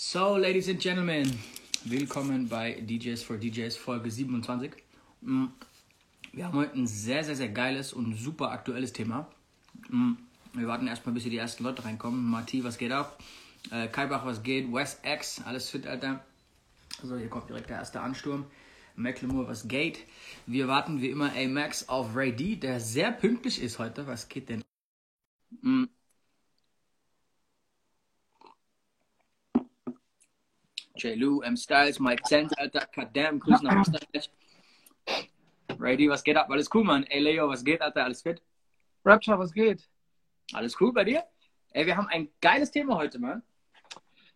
So, ladies and gentlemen, willkommen bei DJs for DJs Folge 27. Mm, Wir haben heute ein sehr, sehr, sehr geiles und super aktuelles Thema. Mm, Wir warten erstmal, bis hier die ersten Leute reinkommen. Marti, was geht ab? Äh, Kaibach, was geht? West X, alles fit, Alter. So, hier kommt direkt der erste Ansturm. Macklemore, was geht? Wir warten wie immer A-Max auf Ray D, der sehr pünktlich ist heute. Was geht denn? J. Lou, M. Styles, Mike Zenz, Alter, Kadam, Grüße nach Österreich. D, was geht ab? Alles cool, Mann. Ey, Leo, was geht, Alter? Alles fit? Rapture, was geht? Alles cool bei dir? Ey, wir haben ein geiles Thema heute, Mann.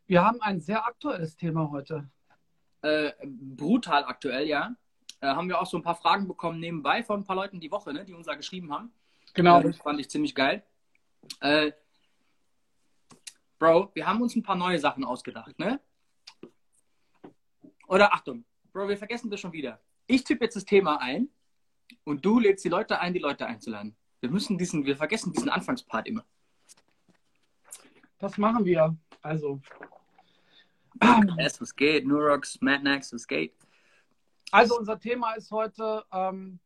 Wir haben ein sehr aktuelles Thema heute. Äh, brutal aktuell, ja. Äh, haben wir auch so ein paar Fragen bekommen nebenbei von ein paar Leuten die Woche, ne, die uns da geschrieben haben. Genau. Äh, das fand ich ziemlich geil. Äh, Bro, wir haben uns ein paar neue Sachen ausgedacht, ne? Oder Achtung, Bro, wir vergessen das schon wieder. Ich tippe jetzt das Thema ein und du lädst die Leute ein, die Leute einzuladen. Wir müssen diesen, wir vergessen diesen Anfangspart immer. Das machen wir. Also, S, was geht? Nurox, Madnax, was geht? also unser Thema ist heute ähm,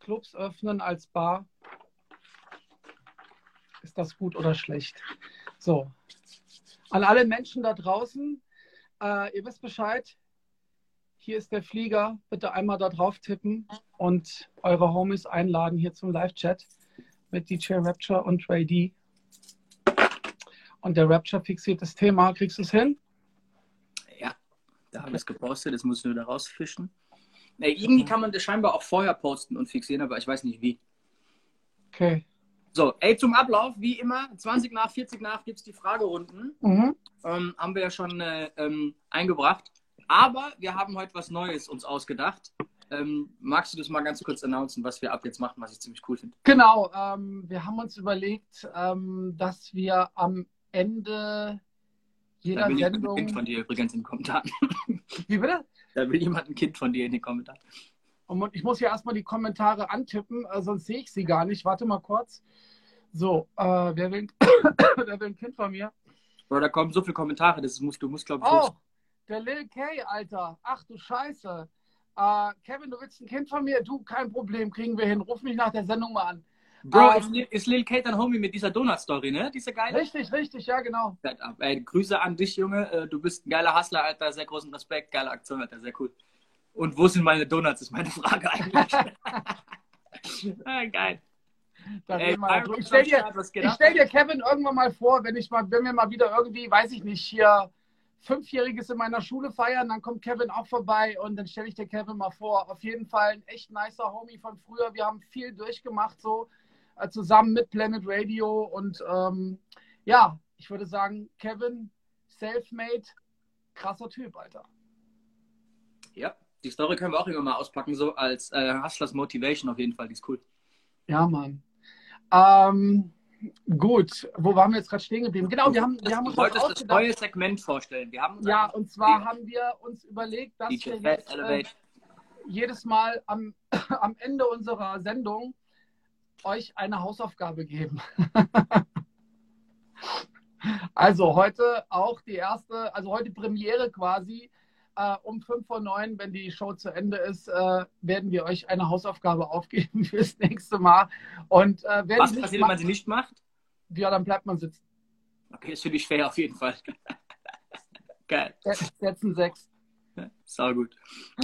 Clubs öffnen als Bar. Ist das gut oder schlecht? So. An alle Menschen da draußen, äh, ihr wisst Bescheid. Hier ist der Flieger. Bitte einmal da drauf tippen und eure Homies einladen hier zum Live-Chat mit DJ Rapture und Ray D. Und der Rapture fixiert das Thema. Kriegst du es hin? Ja, da habe ich es gepostet, das muss ich nur da rausfischen. Ey, irgendwie kann man das scheinbar auch vorher posten und fixieren, aber ich weiß nicht wie. Okay. So, ey, zum Ablauf, wie immer, 20 nach, 40 nach gibt es die Fragerunden. Mhm. Ähm, haben wir ja schon äh, ähm, eingebracht. Aber wir haben heute was Neues uns ausgedacht. Ähm, magst du das mal ganz kurz announcen, was wir ab jetzt machen, was ich ziemlich cool finde? Genau, ähm, wir haben uns überlegt, ähm, dass wir am Ende Da jeder will jemand ein Sendung. Kind von dir übrigens in den Kommentaren. Wie bitte? Da will jemand ein Kind von dir in den Kommentaren. Und ich muss ja erstmal die Kommentare antippen, äh, sonst sehe ich sie gar nicht. Warte mal kurz. So, äh, wer, will, wer will ein Kind von mir? Bro, da kommen so viele Kommentare, das musst du musst, glaube ich, Oh, der Lil K, Alter. Ach du Scheiße. Äh, Kevin, du willst ein Kind von mir? Du, kein Problem, kriegen wir hin. Ruf mich nach der Sendung mal an. Bro, Ähm, ist, Lil- ist Lil Kate dein Homie mit dieser Donut-Story, ne? Diese geile? Richtig, richtig, ja, genau. Ey, Grüße an dich, Junge. Äh, Du bist ein geiler Hustler, Alter. Sehr großen Respekt. Geile Aktion, Alter. Sehr cool. Und wo sind meine Donuts, ist meine Frage eigentlich. ah, geil. Da Ey, drüber. ich ist am stell dir, stell dir Kevin irgendwann mal vor, wenn ich mal, wenn wir mal wieder irgendwie, weiß ich nicht, hier Fünfjähriges in meiner Schule feiern, dann kommt Kevin auch vorbei und dann stelle ich dir Kevin mal vor. Auf jeden Fall ein echt nicer Homie von früher. Wir haben viel durchgemacht, so äh, zusammen mit Planet Radio und ähm, ja, ich würde sagen, Kevin, self-made, krasser Typ, Alter. Ja, die Story können wir auch irgendwann mal auspacken, so als äh, Hustlers Motivation auf jeden Fall. Die ist cool. Ja, Mann. Ähm, gut, wo waren wir jetzt gerade stehen geblieben? Genau, wir haben, wir haben uns wolltest das neue Segment vorstellen. Wir haben Ja, einfach- und zwar haben wir uns überlegt, dass wir jetzt, äh, jedes Mal am, am Ende unserer Sendung euch eine Hausaufgabe geben. also heute auch die erste, also heute Premiere quasi. Äh, um 5 vor 9, wenn die Show zu Ende ist, äh, werden wir euch eine Hausaufgabe aufgeben fürs nächste Mal. Und äh, wer Was passiert, wenn man sie nicht macht? ja, dann bleibt man sitzen. Okay, das finde ich fair auf jeden Fall. Geil. Setzen sechs. Sau gut.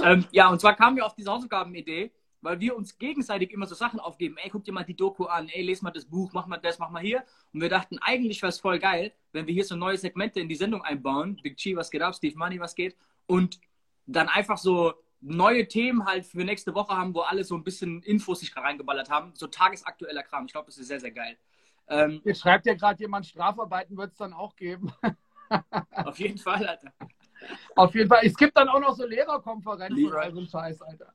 Ähm, ja, und zwar kamen wir auf diese Hausaufgabenidee, weil wir uns gegenseitig immer so Sachen aufgeben. Ey, guck dir mal die Doku an. Ey, les mal das Buch, mach mal das, mach mal hier. Und wir dachten, eigentlich wäre es voll geil, wenn wir hier so neue Segmente in die Sendung einbauen. Big Chi, was geht ab? Steve Money, was geht? Und dann einfach so neue Themen halt für nächste Woche haben, wo alle so ein bisschen Infos sich reingeballert haben. So tagesaktueller Kram. Ich glaube, das ist sehr, sehr geil. Ähm, Jetzt schreibt ja gerade jemand, Strafarbeiten wird es dann auch geben. auf jeden Fall, Alter. Auf jeden Fall. Es gibt dann auch noch so Lehrerkonferenzen Lieber. oder so ein Scheiß, Alter.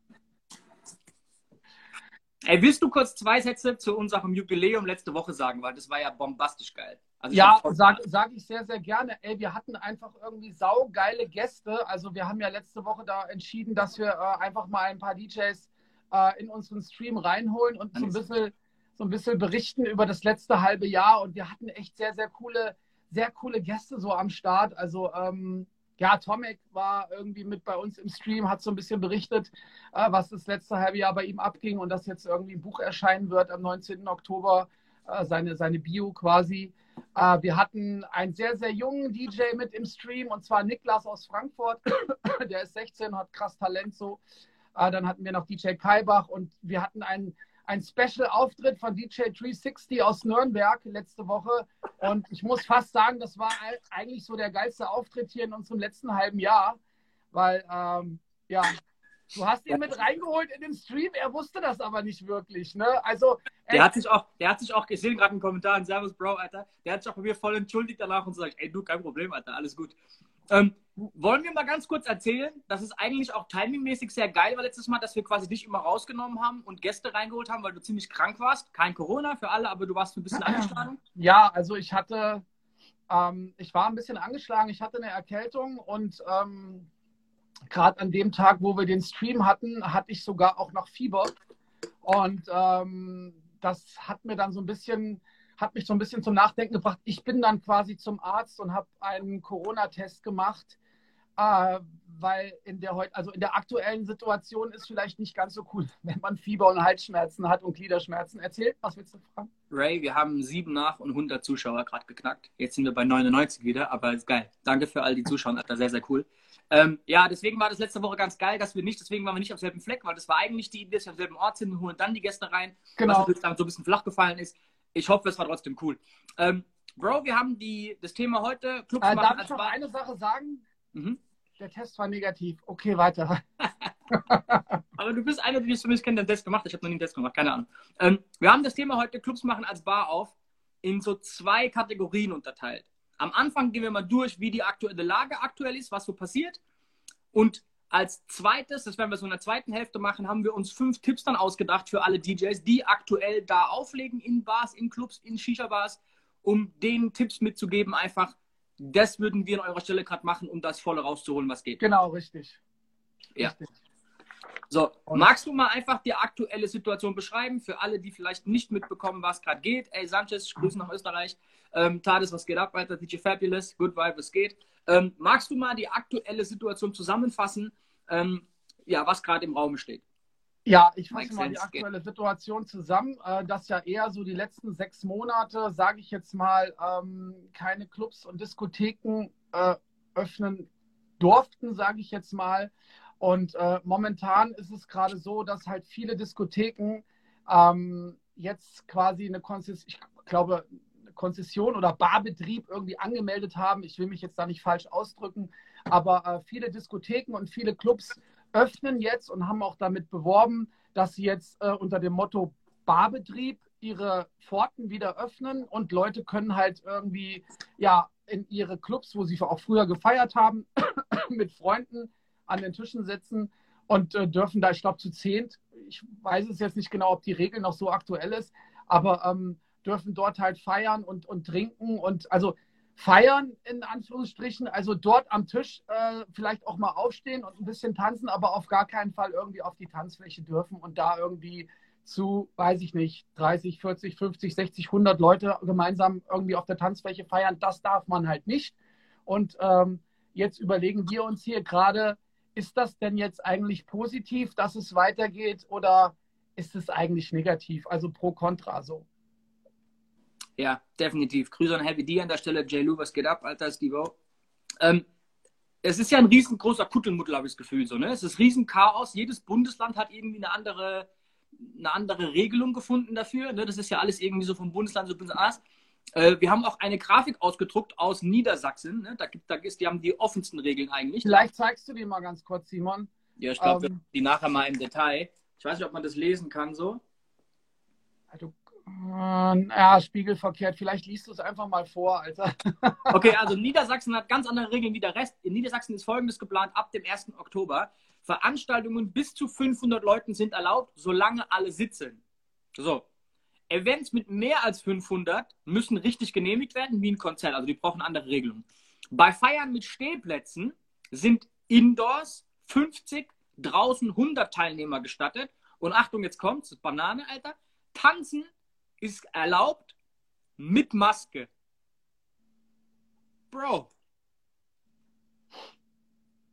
Ey, willst du kurz zwei Sätze zu unserem Jubiläum letzte Woche sagen? Weil das war ja bombastisch geil. Also Ja, voll- sag, ich sehr, sehr gerne. Ey, wir hatten einfach irgendwie saugeile Gäste. Also wir haben ja letzte Woche da entschieden, dass wir äh, einfach mal ein paar DJs äh, in unseren Stream reinholen und so ein, bisschen, so ein bisschen berichten über das letzte halbe Jahr. Und wir hatten echt sehr, sehr coole sehr coole Gäste so am Start. Also ähm, ja, Tomek war irgendwie mit bei uns im Stream, hat so ein bisschen berichtet, äh, was das letzte halbe Jahr bei ihm abging und dass jetzt irgendwie ein Buch erscheinen wird am 19. Oktober, seine, seine Bio quasi. Äh, wir hatten einen sehr, sehr jungen DJ mit im Stream und zwar Niklas aus Frankfurt. Der ist 16, hat krass Talent so. Äh, dann hatten wir noch DJ Kaibach und wir hatten einen ein Special-Auftritt von DJ 360 aus Nürnberg letzte Woche. Und ich muss fast sagen, das war eigentlich so der geilste Auftritt hier in unserem letzten halben Jahr. Weil, ähm, ja, du hast ihn mit reingeholt in den Stream, er wusste das aber nicht wirklich. Ne? Also, der hat sich auch, der hat sich auch gesehen, gerade einen Kommentar, Servus Bro, Alter. Der hat sich auch bei mir voll entschuldigt danach und sagt, ey du, kein Problem, Alter, alles gut. Ähm, wollen wir mal ganz kurz erzählen, das ist eigentlich auch timingmäßig sehr geil war letztes Mal, dass wir quasi dich immer rausgenommen haben und Gäste reingeholt haben, weil du ziemlich krank warst. Kein Corona für alle, aber du warst ein bisschen angeschlagen. Ja, also ich hatte, ähm, ich war ein bisschen angeschlagen, ich hatte eine Erkältung und ähm, gerade an dem Tag, wo wir den Stream hatten, hatte ich sogar auch noch Fieber. Und ähm, das hat mir dann so ein bisschen hat mich so ein bisschen zum Nachdenken gebracht. Ich bin dann quasi zum Arzt und habe einen Corona-Test gemacht, äh, weil in der heute, also in der aktuellen Situation ist vielleicht nicht ganz so cool, wenn man Fieber und Halsschmerzen hat und Gliederschmerzen. Erzählt, was willst du fragen? Ray, wir haben sieben nach und 100 Zuschauer gerade geknackt. Jetzt sind wir bei 99 wieder, aber ist geil. Danke für all die Zuschauer, das sehr, sehr cool. Ähm, ja, deswegen war das letzte Woche ganz geil, dass wir nicht, deswegen waren wir nicht auf selben Fleck, weil das war eigentlich die Idee, dass wir am selben Ort sind und holen dann die Gäste rein, genau. was jetzt dann so ein bisschen flach gefallen ist ich hoffe, es war trotzdem cool. Ähm, Bro, wir haben die, das Thema heute. Clubs äh, darf ich noch eine Sache sagen? Mhm. Der Test war negativ. Okay, weiter. Aber du bist einer, der das für mich kennt, der Test gemacht. Ich habe noch nie einen Test gemacht, keine Ahnung. Ähm, wir haben das Thema heute Clubs machen als Bar auf in so zwei Kategorien unterteilt. Am Anfang gehen wir mal durch, wie die aktuelle Lage aktuell ist, was so passiert. Und als zweites, das werden wir so in der zweiten Hälfte machen, haben wir uns fünf Tipps dann ausgedacht für alle DJs, die aktuell da auflegen in Bars, in Clubs, in Shisha-Bars, um denen Tipps mitzugeben, einfach, das würden wir an eurer Stelle gerade machen, um das volle rauszuholen, was geht. Genau, richtig. Ja. Richtig. So, magst du mal einfach die aktuelle Situation beschreiben für alle, die vielleicht nicht mitbekommen, was gerade geht? Ey, Sanchez, Grüße nach Österreich. Ähm, Tades, was geht ab, weiter? DJ Fabulous, Good Vibe, was geht? Ähm, magst du mal die aktuelle Situation zusammenfassen, ähm, ja, was gerade im Raum steht? Ja, ich fasse mal die aktuelle Situation zusammen, äh, dass ja eher so die letzten sechs Monate, sage ich jetzt mal, ähm, keine Clubs und Diskotheken äh, öffnen durften, sage ich jetzt mal. Und äh, momentan ist es gerade so, dass halt viele Diskotheken ähm, jetzt quasi eine Konzession, ich glaube, Konzession oder Barbetrieb irgendwie angemeldet haben. Ich will mich jetzt da nicht falsch ausdrücken, aber äh, viele Diskotheken und viele Clubs öffnen jetzt und haben auch damit beworben, dass sie jetzt äh, unter dem Motto Barbetrieb ihre Pforten wieder öffnen und Leute können halt irgendwie ja in ihre Clubs, wo sie auch früher gefeiert haben, mit Freunden an den Tischen sitzen und äh, dürfen da, ich glaube, zu zehnt, ich weiß es jetzt nicht genau, ob die Regel noch so aktuell ist, aber ähm, dürfen dort halt feiern und, und trinken und also feiern in Anführungsstrichen, also dort am Tisch äh, vielleicht auch mal aufstehen und ein bisschen tanzen, aber auf gar keinen Fall irgendwie auf die Tanzfläche dürfen und da irgendwie zu, weiß ich nicht, 30, 40, 50, 60, 100 Leute gemeinsam irgendwie auf der Tanzfläche feiern. Das darf man halt nicht. Und ähm, jetzt überlegen wir uns hier gerade, ist das denn jetzt eigentlich positiv, dass es weitergeht oder ist es eigentlich negativ? Also pro kontra so. Ja, definitiv. Grüße an Heavy D an der Stelle. J. Lou, was geht ab, Alter, Steve ähm, Es ist ja ein riesengroßer Kuttelmuddel, habe ich das Gefühl. So, ne? Es ist Riesenchaos. Jedes Bundesland hat irgendwie eine andere, eine andere Regelung gefunden dafür. Ne? Das ist ja alles irgendwie so vom Bundesland so anders. Äh, wir haben auch eine Grafik ausgedruckt aus Niedersachsen. Ne? Da gibt, da ist, die haben die offensten Regeln eigentlich. Vielleicht zeigst du die mal ganz kurz, Simon. Ja, ich glaube, ähm, die nachher mal im Detail. Ich weiß nicht, ob man das lesen kann so. Also ja, spiegelverkehrt. Vielleicht liest du es einfach mal vor, Alter. Okay, also Niedersachsen hat ganz andere Regeln wie der Rest. In Niedersachsen ist folgendes geplant: ab dem 1. Oktober. Veranstaltungen bis zu 500 Leuten sind erlaubt, solange alle sitzen. So. Events mit mehr als 500 müssen richtig genehmigt werden, wie ein Konzert. Also die brauchen andere Regelungen. Bei Feiern mit Stehplätzen sind Indoors 50, draußen 100 Teilnehmer gestattet. Und Achtung, jetzt kommt's, Banane, Alter. Tanzen ist erlaubt mit Maske. Bro.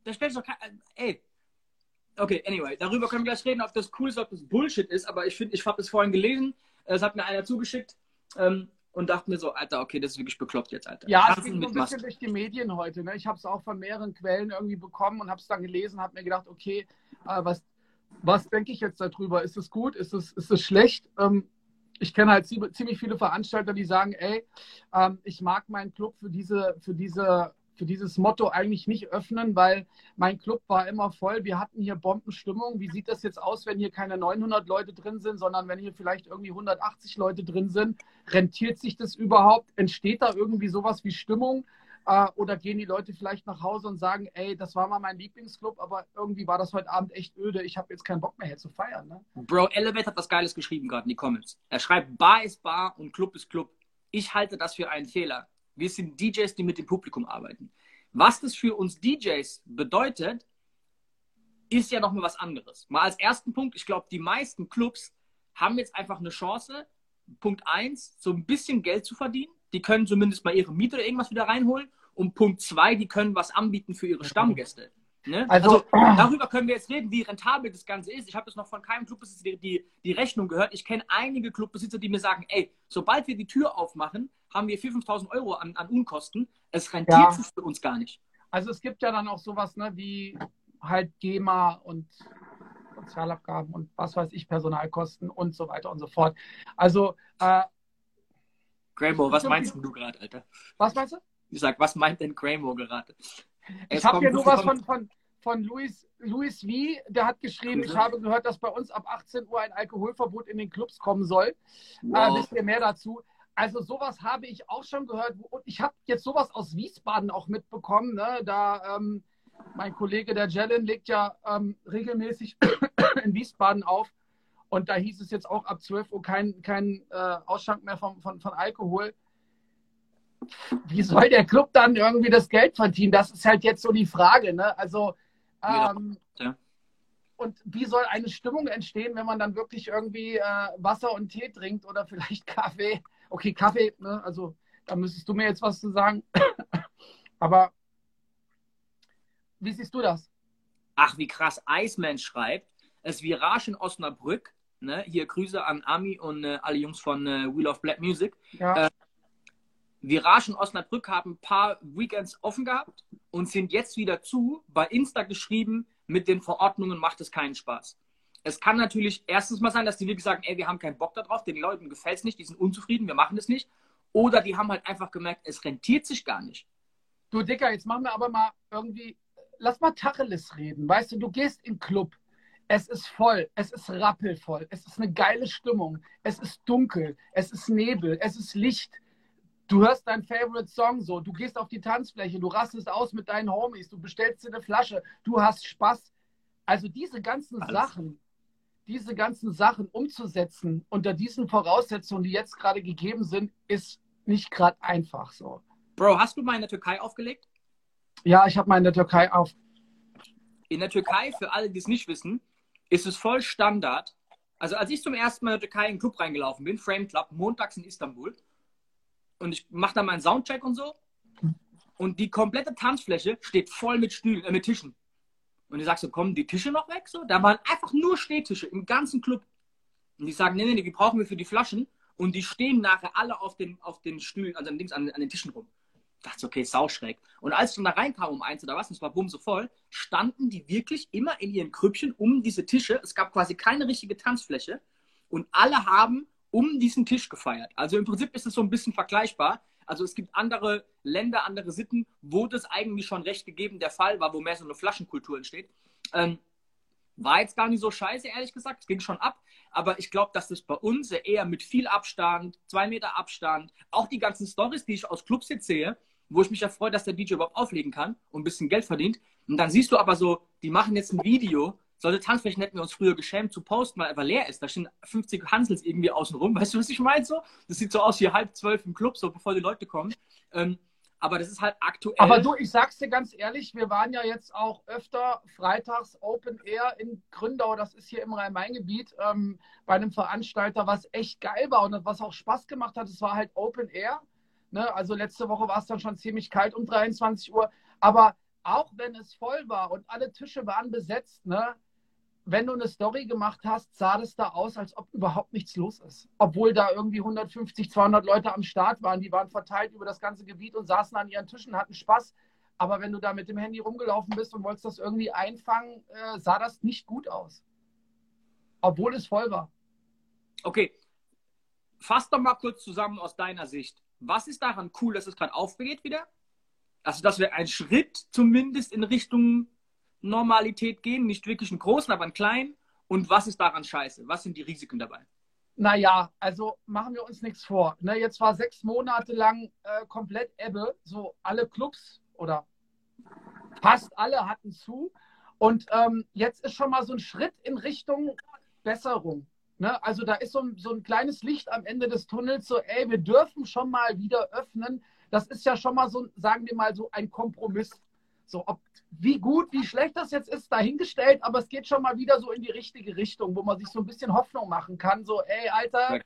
Da stellt doch kein. Ey. Okay, anyway, darüber können wir gleich reden, ob das cool ist, ob das Bullshit ist, aber ich finde, ich habe das vorhin gelesen, es hat mir einer zugeschickt ähm, und dachte mir so, Alter, okay, das ist wirklich bekloppt jetzt, Alter. Ja, es ging so ein bisschen durch die Medien heute. Ne? Ich habe es auch von mehreren Quellen irgendwie bekommen und habe es dann gelesen, habe mir gedacht, okay, äh, was, was denke ich jetzt darüber? Ist es gut? Ist es, ist es schlecht? Ähm, ich kenne halt zie- ziemlich viele Veranstalter, die sagen, ey, ähm, ich mag meinen Club für diese, für diese, für dieses Motto eigentlich nicht öffnen, weil mein Club war immer voll. Wir hatten hier Bombenstimmung. Wie sieht das jetzt aus, wenn hier keine 900 Leute drin sind, sondern wenn hier vielleicht irgendwie 180 Leute drin sind? Rentiert sich das überhaupt? Entsteht da irgendwie sowas wie Stimmung? Äh, oder gehen die Leute vielleicht nach Hause und sagen, ey, das war mal mein Lieblingsclub, aber irgendwie war das heute Abend echt öde. Ich habe jetzt keinen Bock mehr hier zu feiern. Ne? Bro, Elevate hat was Geiles geschrieben gerade in die Comments. Er schreibt, Bar ist Bar und Club ist Club. Ich halte das für einen Fehler. Wir sind DJs, die mit dem Publikum arbeiten. Was das für uns DJs bedeutet, ist ja nochmal was anderes. Mal als ersten Punkt, ich glaube, die meisten Clubs haben jetzt einfach eine Chance, Punkt eins, so ein bisschen Geld zu verdienen. Die können zumindest mal ihre Miete oder irgendwas wieder reinholen. Und Punkt zwei, die können was anbieten für ihre Stammgäste. Ne? Also- darüber können wir jetzt reden, wie rentabel das Ganze ist. Ich habe das noch von keinem Clubbesitzer die, die, die Rechnung gehört. Ich kenne einige Clubbesitzer, die mir sagen, ey, sobald wir die Tür aufmachen, haben wir 4.000, 5.000 Euro an, an Unkosten. Es rentiert Ja. sich für uns gar nicht. Also es gibt ja dann auch sowas ne, wie halt GEMA und Sozialabgaben und was weiß ich, Personalkosten und so weiter und so fort. Also, äh, Graymo, was meinst du gerade, Alter? was meinst du? Ich sag, was meint denn Graymo gerade? Ich habe hier nur was von, von, von Luis, Luis V., der hat geschrieben, Grüße. ich habe gehört, dass bei uns ab 18 Uhr ein Alkoholverbot in den Clubs kommen soll. Äh, Wow. wisst ihr mehr dazu? Also sowas habe ich auch schon gehört. Und ich habe jetzt sowas aus Wiesbaden auch mitbekommen. Ne? Da ähm, mein Kollege der Jellen legt ja ähm, regelmäßig in Wiesbaden auf. Und da hieß es jetzt auch ab 12 Uhr kein, kein äh, Ausschank mehr von, von, von Alkohol. Wie soll der Club dann irgendwie das Geld verdienen? Das ist halt jetzt so die Frage. Ne? Also ähm, ja. und wie soll eine Stimmung entstehen, wenn man dann wirklich irgendwie äh, Wasser und Tee trinkt oder vielleicht Kaffee? Okay, Kaffee, ne? also da müsstest du mir jetzt was zu sagen. Aber wie siehst du das? Ach, wie krass. Iceman schreibt, es Virage in Osnabrück. Ne? Hier Grüße an Ami und äh, alle Jungs von äh, Wheel of Black Music. Ja, Äh, Virage in Osnabrück haben ein paar Weekends offen gehabt und sind jetzt wieder zu. Bei Insta geschrieben, mit den Verordnungen macht es keinen Spaß. Es kann natürlich erstens mal sein, dass die wirklich sagen, ey, wir haben keinen Bock darauf, den Leuten gefällt es nicht, die sind unzufrieden, wir machen es nicht. Oder die haben halt einfach gemerkt, es rentiert sich gar nicht. du Dicker, jetzt machen wir aber mal irgendwie, lass mal Tacheles reden. Weißt du, du gehst in den Club, es ist voll, es ist rappelvoll, es ist eine geile Stimmung, es ist dunkel, es ist Nebel, es ist Licht. Du hörst deinen Favorite Song so, du gehst auf die Tanzfläche, du rastest aus mit deinen Homies, du bestellst dir eine Flasche, du hast Spaß. Also diese ganzen Alles. Sachen, diese ganzen Sachen umzusetzen unter diesen Voraussetzungen, die jetzt gerade gegeben sind, ist nicht gerade einfach so. Bro, hast du mal in der Türkei aufgelegt? Ja, ich habe mal in der Türkei auf. In der Türkei, für alle, die es nicht wissen, ist es voll Standard. Also als ich zum ersten Mal in der Türkei in den Club reingelaufen bin, Frame Club, montags in Istanbul, und ich mache da meinen Soundcheck und so, und die komplette Tanzfläche steht voll mit Stühlen, äh, mit Tischen. Und ich sag so, kommen die Tische noch weg? So? Da waren einfach nur Stehtische im ganzen Club. Und die sagen, nee, nee, nee, die brauchen wir für die Flaschen. Und die stehen nachher alle auf den, auf den Stühlen, also an, Dings, an, an den Tischen rum. Ich dachte, okay, sauschräg. Und als ich dann da reinkam um eins oder was, und es war bumm so voll, standen die wirklich immer in ihren Krüppchen um diese Tische. Es gab quasi keine richtige Tanzfläche. Und alle haben um diesen Tisch gefeiert. Also im Prinzip ist es so ein bisschen vergleichbar. Also es gibt andere Länder, andere Sitten, wo das eigentlich schon recht gegeben der Fall war, wo mehr so eine Flaschenkultur entsteht. Ähm, war jetzt gar nicht so scheiße, ehrlich gesagt. Es ging schon ab. Aber ich glaube, dass das bei uns eher mit viel Abstand, zwei Meter Abstand, auch die ganzen Stories, die ich aus Clubs jetzt sehe, wo ich mich ja freue, dass der DJ überhaupt auflegen kann und ein bisschen Geld verdient. Und dann siehst du aber so, die machen jetzt ein Video. Solche Tanzflächen hätten wir uns früher geschämt zu posten, weil einfach leer ist. Da stehen 50 Hansels irgendwie außen rum. Weißt du, was ich meine? So? Das sieht so aus wie halb zwölf im Club, so bevor die Leute kommen. Ähm, aber das ist halt aktuell. Aber du, ich sag's dir ganz ehrlich, wir waren ja jetzt auch öfter freitags Open Air in Gründau, das ist hier im Rhein-Main-Gebiet, ähm, bei einem Veranstalter, was echt geil war und was auch Spaß gemacht hat. Es war halt Open Air Ne? Also letzte Woche war es dann schon ziemlich kalt um 23 Uhr. Aber auch wenn es voll war und alle Tische waren besetzt, ne? Wenn du eine Story gemacht hast, sah das da aus, als ob überhaupt nichts los ist. Obwohl da irgendwie 150, 200 Leute am Start waren. Die waren verteilt über das ganze Gebiet und saßen an ihren Tischen, hatten Spaß. Aber wenn du da mit dem Handy rumgelaufen bist und wolltest das irgendwie einfangen, äh, sah das nicht gut aus. Obwohl es voll war. Okay. Fass doch mal kurz zusammen aus deiner Sicht. Was ist daran cool, dass es gerade aufgeht wieder? Also, dass wir einen Schritt zumindest in Richtung Normalität gehen, nicht wirklich einen großen, aber einen kleinen. Und was ist daran scheiße? Was sind die Risiken dabei? Naja, also machen wir uns nichts vor. Ne, jetzt war sechs Monate lang äh, komplett Ebbe. So alle Clubs oder fast alle hatten zu. Und ähm, jetzt ist schon mal so ein Schritt in Richtung Besserung. Ne? Also da ist so so ein kleines Licht am Ende des Tunnels, so, ey, wir dürfen schon mal wieder öffnen. Das ist ja schon mal so, sagen wir mal, so ein Kompromiss. So, ob wie gut, wie schlecht das jetzt ist, dahingestellt, aber es geht schon mal wieder so in die richtige Richtung, wo man sich so ein bisschen Hoffnung machen kann. So, ey, Alter,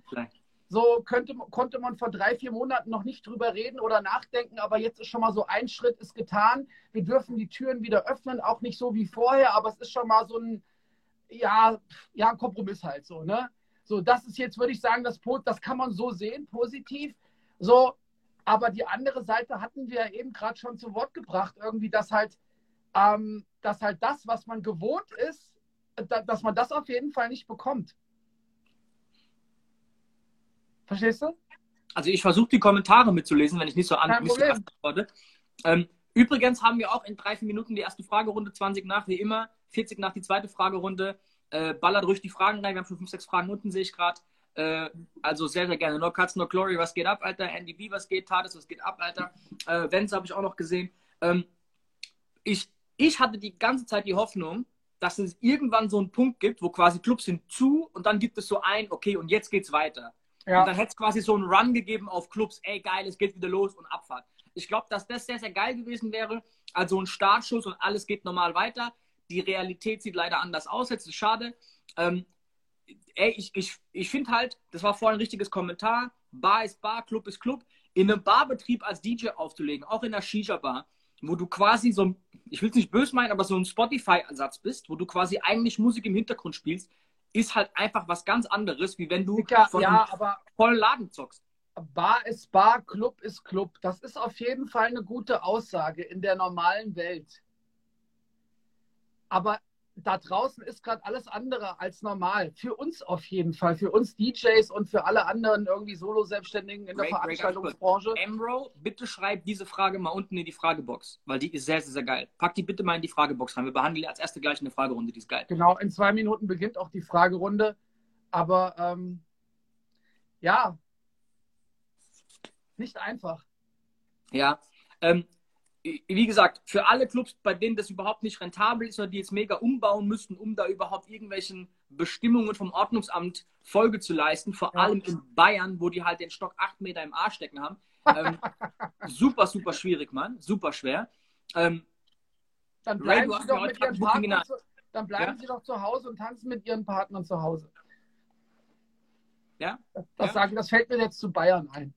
so könnte, konnte man vor drei, vier Monaten noch nicht drüber reden oder nachdenken, aber jetzt ist schon mal so ein Schritt ist getan. Wir dürfen die Türen wieder öffnen, auch nicht so wie vorher, aber es ist schon mal so ein, ja, ja, ein Kompromiss halt so, ne? So, das ist jetzt, würde ich sagen, das, das kann man so sehen, positiv. So, aber die andere Seite hatten wir eben gerade schon zu Wort gebracht, irgendwie, dass halt, ähm, dass halt das, was man gewohnt ist, da, dass man das auf jeden Fall nicht bekommt. Verstehst du? Also ich versuche die Kommentare mitzulesen, wenn ich nicht so antworte. Ähm, übrigens haben wir auch in drei, vier Minuten die erste Fragerunde, 20 nach, wie immer, 40 nach die zweite Fragerunde. Äh, ballert ruhig die Fragen rein. Wir haben schon fünf, sechs Fragen unten, sehe ich gerade. Äh, also sehr, sehr gerne. No Cuts, No Glory, was geht ab, Alter? Andy B, was geht? Tades, was geht ab, Alter? Äh, Vance habe ich auch noch gesehen. Ähm, ich, ich hatte die ganze Zeit die Hoffnung, dass es irgendwann so einen Punkt gibt, wo quasi Clubs sind zu und dann gibt es so ein, okay, und jetzt geht's weiter. Ja. Und dann hätte es quasi so einen Run gegeben auf Clubs, ey geil, es geht wieder los und Abfahrt. Ich glaube, dass das sehr, sehr geil gewesen wäre. Also ein Startschuss und alles geht normal weiter. Die Realität sieht leider anders aus, jetzt ist schade. Ähm, ey, ich, ich, ich finde halt, das war vorhin ein richtiges Kommentar, Bar ist Bar, Club ist Club. In einem Barbetrieb als DJ aufzulegen, auch in der Shisha-Bar, wo du quasi so, ich will es nicht böse meinen, aber so ein Spotify-Ersatz bist, wo du quasi eigentlich Musik im Hintergrund spielst, ist halt einfach was ganz anderes, wie wenn du ja, von ja, einem vollen Laden zockst. Bar ist Bar, Club ist Club. Das ist auf jeden Fall eine gute Aussage in der normalen Welt. Aber da draußen ist gerade alles andere als normal. Für uns auf jeden Fall, für uns DJs und für alle anderen irgendwie Solo-Selbstständigen in der Great, Veranstaltungsbranche. Emro, bitte schreib diese Frage mal unten in die Fragebox, weil die ist sehr, sehr, sehr geil. Pack die bitte mal in die Fragebox rein. Wir behandeln die als erste gleich eine Fragerunde, die ist geil. Genau, in zwei Minuten beginnt auch die Fragerunde. Aber ähm, ja, nicht einfach. Ja, ähm, wie gesagt, für alle Clubs, bei denen das überhaupt nicht rentabel ist oder die jetzt mega umbauen müssten, um da überhaupt irgendwelchen Bestimmungen vom Ordnungsamt Folge zu leisten, vor ja. allem in Bayern, wo die halt den Stock acht Meter im Arsch stecken haben. Ähm, super, super schwierig, Mann. Super schwer. Ähm, dann bleiben, Ray, Sie doch, mit ihren Partnern zu, dann bleiben ja? Sie doch zu Hause und tanzen mit Ihren Partnern zu Hause. Ja? Das, ja? Sagen, das fällt mir jetzt zu Bayern ein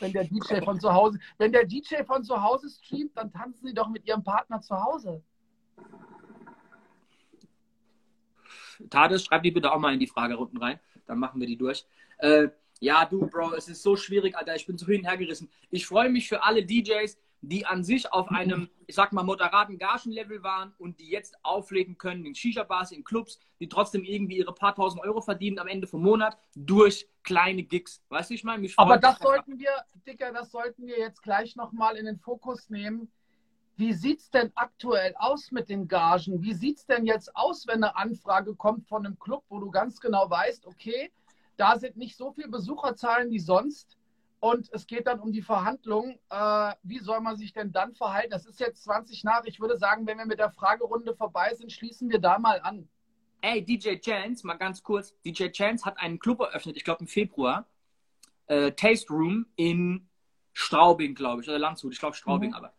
wenn der DJ von zu Hause, wenn der DJ von zu Hause streamt, dann tanzen sie doch mit ihrem Partner zu Hause. Tades, schreib die bitte auch mal in die Fragerunden rein. Dann machen wir die durch. Äh, ja, du, Bro, es ist so schwierig, Alter. Ich bin so hin und her gerissen. Ich freue mich für alle DJs, die an sich auf einem, ich sag mal, moderaten Gagenlevel waren und die jetzt auflegen können in Shisha-Bars, in Clubs, die trotzdem irgendwie ihre paar tausend Euro verdienen am Ende vom Monat durch kleine Gigs. Weißt du, ich meine, Aber das sollten wir, Dicker, das sollten wir jetzt gleich nochmal in den Fokus nehmen. Wie sieht es denn aktuell aus mit den Gagen? Wie sieht es denn jetzt aus, wenn eine Anfrage kommt von einem Club, wo du ganz genau weißt, okay, da sind nicht so viele Besucherzahlen wie sonst und es geht dann um die Verhandlung. Äh, wie soll man sich denn dann verhalten? Das ist jetzt 20 nach. Ich würde sagen, wenn wir mit der Fragerunde vorbei sind, schließen wir da mal an. Ey, DJ Chance, mal ganz kurz. DJ Chance hat einen Club eröffnet, ich glaube im Februar. Äh, Taste Room in Straubing, glaube ich, oder Landshut. Ich glaube Straubing, mhm. aber.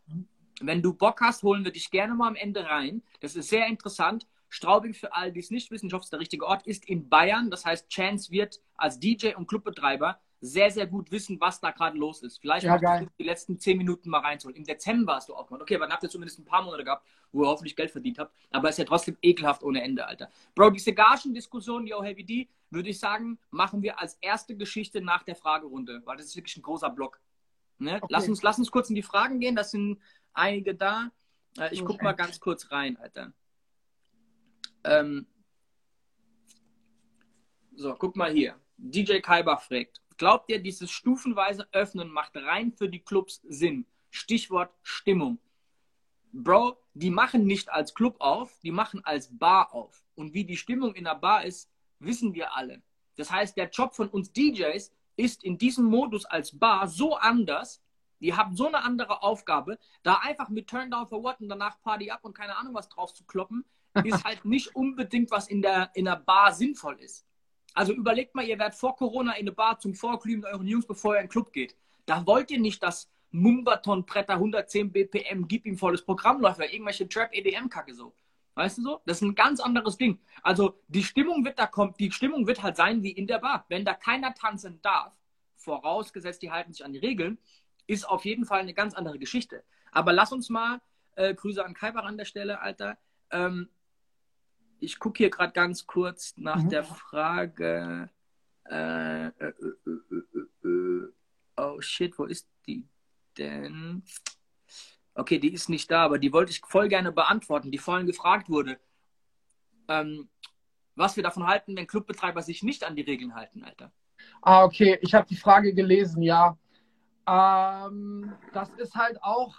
Wenn du Bock hast, holen wir dich gerne mal am Ende rein. Das ist sehr interessant. Straubing, für alle, die es nicht wissen, ich hoffe, es ist der richtige Ort, ist in Bayern. Das heißt, Chance wird als DJ und Clubbetreiber sehr, sehr gut wissen, was da gerade los ist. Vielleicht Ja, geil. die letzten zehn Minuten mal reinzuholen. Im Dezember hast du auch gemacht. Okay, aber dann habt ihr zumindest ein paar Monate gehabt, wo ihr hoffentlich Geld verdient habt. Aber ist ja trotzdem ekelhaft ohne Ende, Alter. Bro, diese Gagen-Diskussion, Yo Heavy D, würde ich sagen, machen wir als erste Geschichte nach der Fragerunde, weil das ist wirklich ein großer Block. Ne? Okay. Lass, uns, lass uns kurz in die Fragen gehen, das sind einige da. Äh, ich guck Okay. mal ganz kurz rein, Alter. Ähm, so, guck mal hier. DJ Kaibach fragt, glaubt ihr, dieses stufenweise Öffnen macht rein für die Clubs Sinn? Stichwort Stimmung. Bro, die machen nicht als Club auf, die machen als Bar auf. Und wie die Stimmung in der Bar ist, wissen wir alle. Das heißt, der Job von uns DJs ist in diesem Modus als Bar so anders, die haben so eine andere Aufgabe, da einfach mit Turn Down for What und danach Party Up und keine Ahnung was drauf zu kloppen, ist halt nicht unbedingt was in der, in der Bar sinnvoll ist. Also überlegt mal, ihr werdet vor Corona in eine Bar zum Vorglühen euren Jungs, bevor ihr in den Club geht. Da wollt ihr nicht, dass Mumbaton Bretter 110 BPM, gib ihm volles Programm läuft, oder irgendwelche Trap EDM Kacke so. Weißt du so? Das ist ein ganz anderes Ding. Also die Stimmung wird da kommt, die Stimmung wird halt sein wie in der Bar. Wenn da keiner tanzen darf, vorausgesetzt die halten sich an die Regeln, ist auf jeden Fall eine ganz andere Geschichte. Aber lass uns mal, äh, Grüße an Kaibach an der Stelle, Alter. Ähm, ich gucke hier gerade ganz kurz nach Mhm. der Frage. Äh, äh, äh, äh, äh, äh, oh shit, wo ist die denn? Okay, die ist nicht da, aber die wollte ich voll gerne beantworten, die vorhin gefragt wurde. Ähm, was wir davon halten, wenn Clubbetreiber sich nicht an die Regeln halten, Alter. Ah, okay, ich habe die Frage gelesen, ja. Ähm, das ist halt auch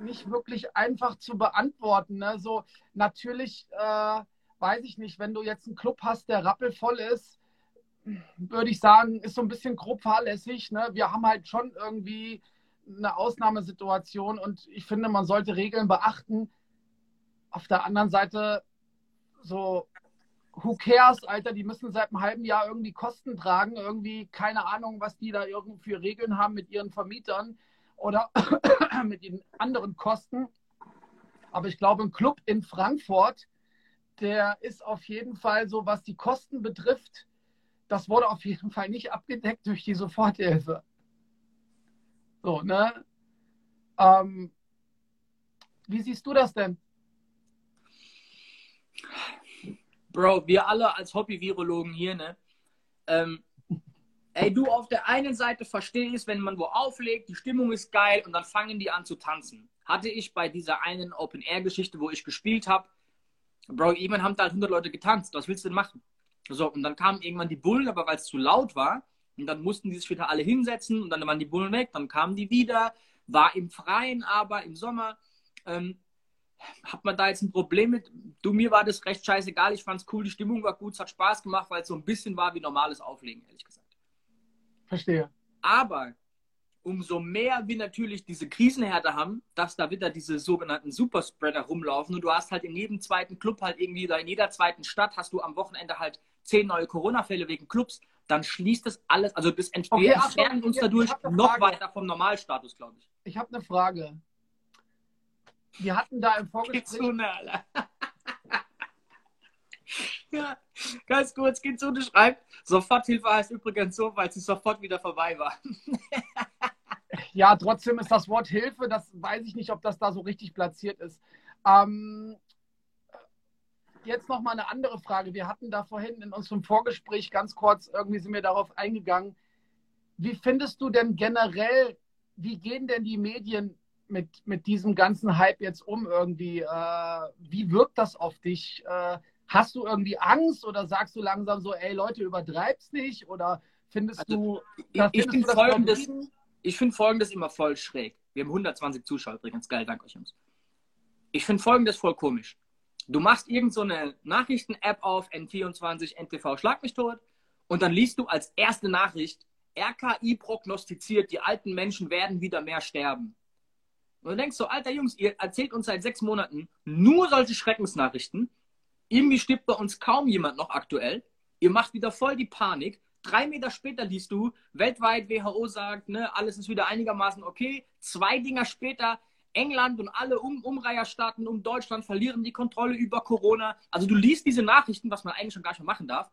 nicht wirklich einfach zu beantworten. Ne? So, natürlich, äh, weiß ich nicht, wenn du jetzt einen Club hast, der rappelvoll ist, würde ich sagen, ist so ein bisschen grob fahrlässig. Ne? Wir haben halt schon irgendwie eine Ausnahmesituation und ich finde, man sollte Regeln beachten. Auf der anderen Seite, so, who cares, Alter, die müssen seit einem halben Jahr irgendwie Kosten tragen, irgendwie keine Ahnung, was die da irgendwie für Regeln haben mit ihren Vermietern oder mit den anderen Kosten. Aber ich glaube, ein Club in Frankfurt, der ist auf jeden Fall so, was die Kosten betrifft, das wurde auf jeden Fall nicht abgedeckt durch die Soforthilfe. So, ne? Ähm, wie siehst du das denn? Bro, wir alle als Hobby-Virologen hier, ne? Ähm, ey, du auf der einen Seite verstehst, wenn man wo auflegt, die Stimmung ist geil und dann fangen die an zu tanzen. Hatte ich bei dieser einen Open-Air-Geschichte, wo ich gespielt habe, Bro, irgendwann haben da halt 100 Leute getanzt. Was willst du denn machen? So, und dann kamen irgendwann die Bullen, aber weil es zu laut war, und dann mussten die sich wieder alle hinsetzen und dann waren die Bullen weg, dann kamen die wieder, war im Freien, aber im Sommer. Ähm, hat man da jetzt ein Problem mit? Du, mir war das recht scheißegal. Ich fand's cool, die Stimmung war gut, es hat Spaß gemacht, weil es so ein bisschen war wie normales Auflegen, ehrlich gesagt. Verstehe. Aber umso mehr wir natürlich diese Krisenherde haben, dass da wieder diese sogenannten Superspreader rumlaufen und du hast halt in jedem zweiten Club halt irgendwie oder in jeder zweiten Stadt hast du am Wochenende halt zehn neue Corona-Fälle wegen Clubs, dann schließt das alles, also das ent Okay, wir entfernen uns dadurch noch weiter vom Normalstatus, glaube ich. Ich habe eine Frage. Wir hatten da im Vorgespräch. ja, ganz kurz, Gizune schreibt, Soforthilfe heißt übrigens so, weil sie sofort wieder vorbei war. Ja, trotzdem ist das Wort Hilfe, das weiß ich nicht, ob das da so richtig platziert ist. Ähm, jetzt noch mal eine andere Frage. Wir hatten da vorhin in unserem Vorgespräch ganz kurz, irgendwie sind wir darauf eingegangen. Wie findest du denn generell, wie gehen denn die Medien mit, mit diesem ganzen Hype jetzt um irgendwie? Äh, wie wirkt das auf dich? Äh, hast du irgendwie Angst oder sagst du langsam so, ey Leute, übertreib's nicht? Oder findest Also, du, Ich, ich finde du das folgendes? Ich finde folgendes immer voll schräg. Wir haben 120 Zuschauer übrigens. Geil, danke euch Jungs. Ich finde folgendes voll komisch. Du machst irgend so eine Nachrichten-App auf, N24, NTV, schlag mich tot. Und dann liest du als erste Nachricht, RKI prognostiziert, die alten Menschen werden wieder mehr sterben. Und du denkst so, alter Jungs, ihr erzählt uns seit sechs Monaten nur solche Schreckensnachrichten. Irgendwie stirbt bei uns kaum jemand noch aktuell. Ihr macht wieder voll die Panik. Drei Meter später liest du, weltweit WHO sagt, ne, alles ist wieder einigermaßen okay. Zwei Dinger später, England und alle um Umreiherstaaten um Deutschland verlieren die Kontrolle über Corona. Also du liest diese Nachrichten, was man eigentlich schon gar nicht mehr machen darf.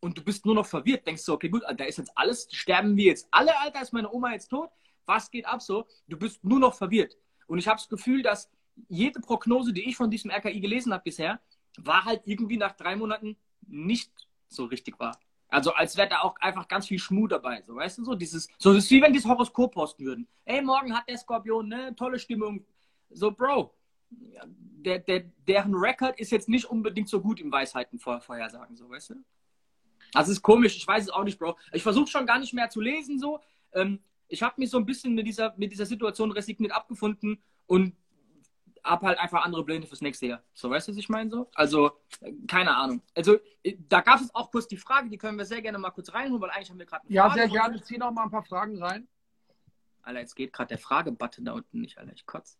und du bist nur noch verwirrt, denkst du, okay, gut, da ist jetzt alles, sterben wir jetzt alle, Alter, ist meine Oma jetzt tot? Was geht ab so? Du bist nur noch verwirrt. Und ich habe das Gefühl, dass jede Prognose, die ich von diesem RKI gelesen habe bisher, war halt irgendwie nach drei Monaten nicht so richtig wahr. Also als wäre da auch einfach ganz viel Schmuh dabei, so weißt du so dieses so ist wie wenn die das Horoskop posten würden. Ey, morgen hat der Skorpion ne tolle Stimmung. So Bro, der, der, deren Record ist jetzt nicht unbedingt so gut im Weisheiten vorhersagen, so weißt du? Also es ist komisch, ich weiß es auch nicht, Bro. Ich versuche schon gar nicht mehr zu lesen so. Ähm, ich habe mich so ein bisschen mit dieser mit dieser Situation resigniert abgefunden und habe halt einfach andere Pläne fürs nächste Jahr. So, weißt du, was ich meine? So? Also, keine Ahnung. Also, da gab es auch kurz die Frage, die können wir sehr gerne mal kurz reinholen, weil eigentlich haben wir gerade Ja, Frage sehr gerne. Zieh noch mal ein paar Fragen rein. Alter, jetzt geht gerade der Fragebutton da unten nicht, Alter. Ich kotze.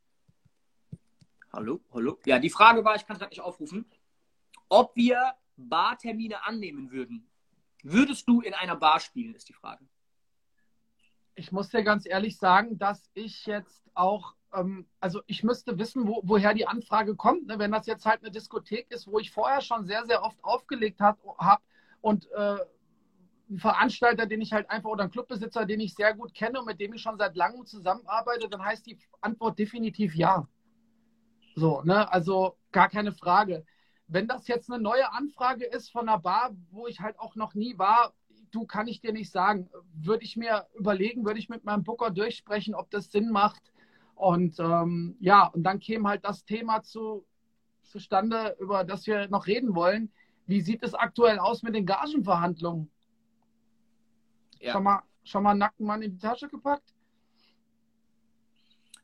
Hallo, hallo. Ja, die Frage war, ich kann es gerade nicht aufrufen, ob wir Bartermine annehmen würden. Würdest du in einer Bar spielen, ist die Frage. Ich muss dir ganz ehrlich sagen, dass ich jetzt auch also ich müsste wissen, wo, woher die Anfrage kommt. Ne? Wenn das jetzt halt eine Diskothek ist, wo ich vorher schon sehr, sehr oft aufgelegt habe hab und äh, ein Veranstalter, den ich halt einfach oder ein Clubbesitzer, den ich sehr gut kenne und mit dem ich schon seit langem zusammenarbeite, dann heißt die Antwort definitiv ja. So, ne? Also gar keine Frage. Wenn das jetzt eine neue Anfrage ist von einer Bar, wo ich halt auch noch nie war, du kann ich dir nicht sagen. Würde ich mir überlegen, würde ich mit meinem Booker durchsprechen, ob das Sinn macht und ähm, ja, und dann käme halt das Thema zu, zustande, über das wir noch reden wollen. Wie sieht es aktuell aus mit den Gagenverhandlungen? Ja. Schon, mal, schon mal einen nackten Mann in die Tasche gepackt?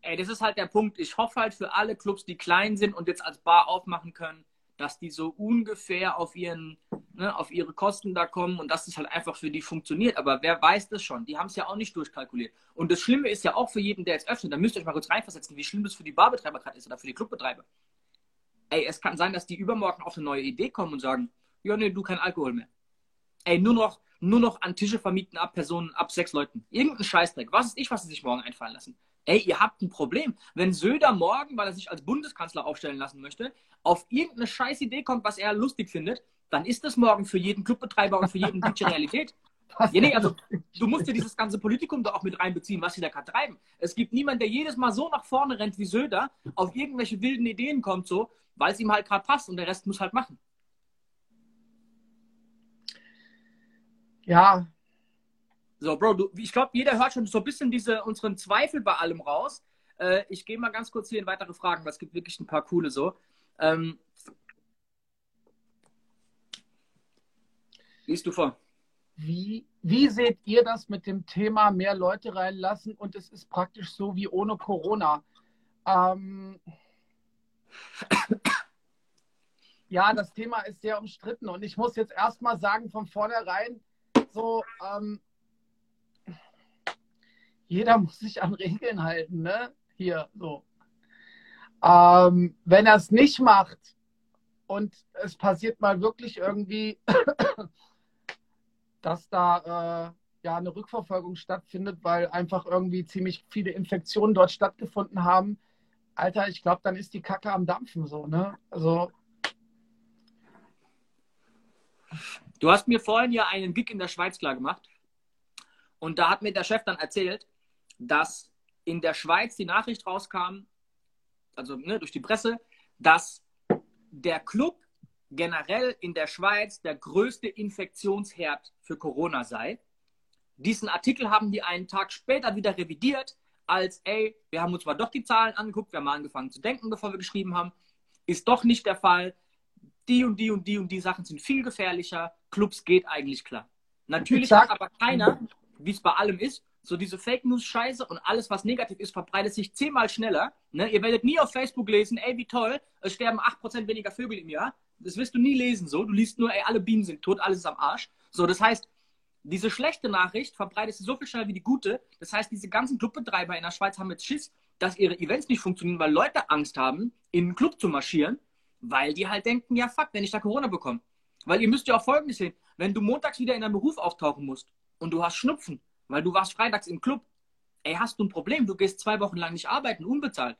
Ey, das ist halt der Punkt. Ich hoffe halt für alle Clubs, die klein sind und jetzt als Bar aufmachen können, dass die so ungefähr auf ihren, ne, auf ihre Kosten da kommen und dass es halt einfach für die funktioniert. Aber wer weiß das schon? Die haben es ja auch nicht durchkalkuliert. Und das Schlimme ist ja auch für jeden, der jetzt öffnet, da müsst ihr euch mal kurz reinversetzen, wie schlimm das für die Barbetreiber gerade ist oder für die Clubbetreiber. Ey, es kann sein, dass die übermorgen auf eine neue Idee kommen und sagen, ja, nee, du kein Alkohol mehr. Ey, nur noch, nur noch an Tische vermieten ab Personen, ab sechs Leuten. Irgendein Scheißdreck. Was ist ich, was sie sich morgen einfallen lassen? Ey, ihr habt ein Problem. Wenn Söder morgen, weil er sich als Bundeskanzler aufstellen lassen möchte, auf irgendeine scheiß Idee kommt, was er lustig findet, dann ist das morgen für jeden Clubbetreiber und für jeden DJ Realität. Ja, nee, also du musst dir dieses ganze Politikum da auch mit reinbeziehen, was sie da gerade treiben. Es gibt niemanden, der jedes Mal so nach vorne rennt wie Söder, auf irgendwelche wilden Ideen kommt, so, weil es ihm halt gerade passt und der Rest muss halt machen. Ja, so, Bro, du, ich glaube, jeder hört schon so ein bisschen diese, unseren Zweifel bei allem raus. Äh, ich gehe mal ganz kurz hier in weitere Fragen, weil es gibt wirklich ein paar coole so. Ähm, liest du vor. Wie, wie seht ihr das mit dem Thema mehr Leute reinlassen und es ist praktisch so wie ohne Corona? Ähm, ja, das Thema ist sehr umstritten und ich muss jetzt erstmal sagen, von vornherein, so, ähm, jeder muss sich an Regeln halten, ne? Hier so. Ähm, wenn er es nicht macht und es passiert mal wirklich irgendwie, dass da äh, ja eine Rückverfolgung stattfindet, weil einfach irgendwie ziemlich viele Infektionen dort stattgefunden haben, Alter, ich glaube, dann ist die Kacke am Dampfen so, ne? Also. Du hast mir vorhin ja einen Gig in der Schweiz klar gemacht. Und da hat mir der Chef dann erzählt, dass in der Schweiz die Nachricht rauskam, also ne, durch die Presse, dass der Club generell in der Schweiz der größte Infektionsherd für Corona sei. Diesen Artikel haben die einen Tag später wieder revidiert, als, ey, wir haben uns mal doch die Zahlen angeguckt, wir haben mal angefangen zu denken, bevor wir geschrieben haben. Ist doch nicht der Fall. Die und die und die und die Sachen sind viel gefährlicher. Clubs geht eigentlich klar. Natürlich hat aber keiner, wie es bei allem ist, so diese Fake News Scheiße und alles, was negativ ist, verbreitet sich zehnmal schneller. Ne? Ihr werdet nie auf Facebook lesen, ey, wie toll, es sterben 8% weniger Vögel im Jahr. Das wirst du nie lesen, so. Du liest nur, ey, alle Bienen sind tot, alles ist am Arsch. So, das heißt, diese schlechte Nachricht verbreitet sich so viel schneller wie die gute. Das heißt, diese ganzen Clubbetreiber in der Schweiz haben jetzt Schiss, dass ihre Events nicht funktionieren, weil Leute Angst haben, in einen Club zu marschieren, weil die halt denken, ja fuck, wenn ich da Corona bekomme. Weil ihr müsst ja auch Folgendes sehen. Wenn du montags wieder in deinem Beruf auftauchen musst und du hast Schnupfen weil du warst freitags im Club. Ey, hast du ein Problem? Du gehst zwei Wochen lang nicht arbeiten, unbezahlt.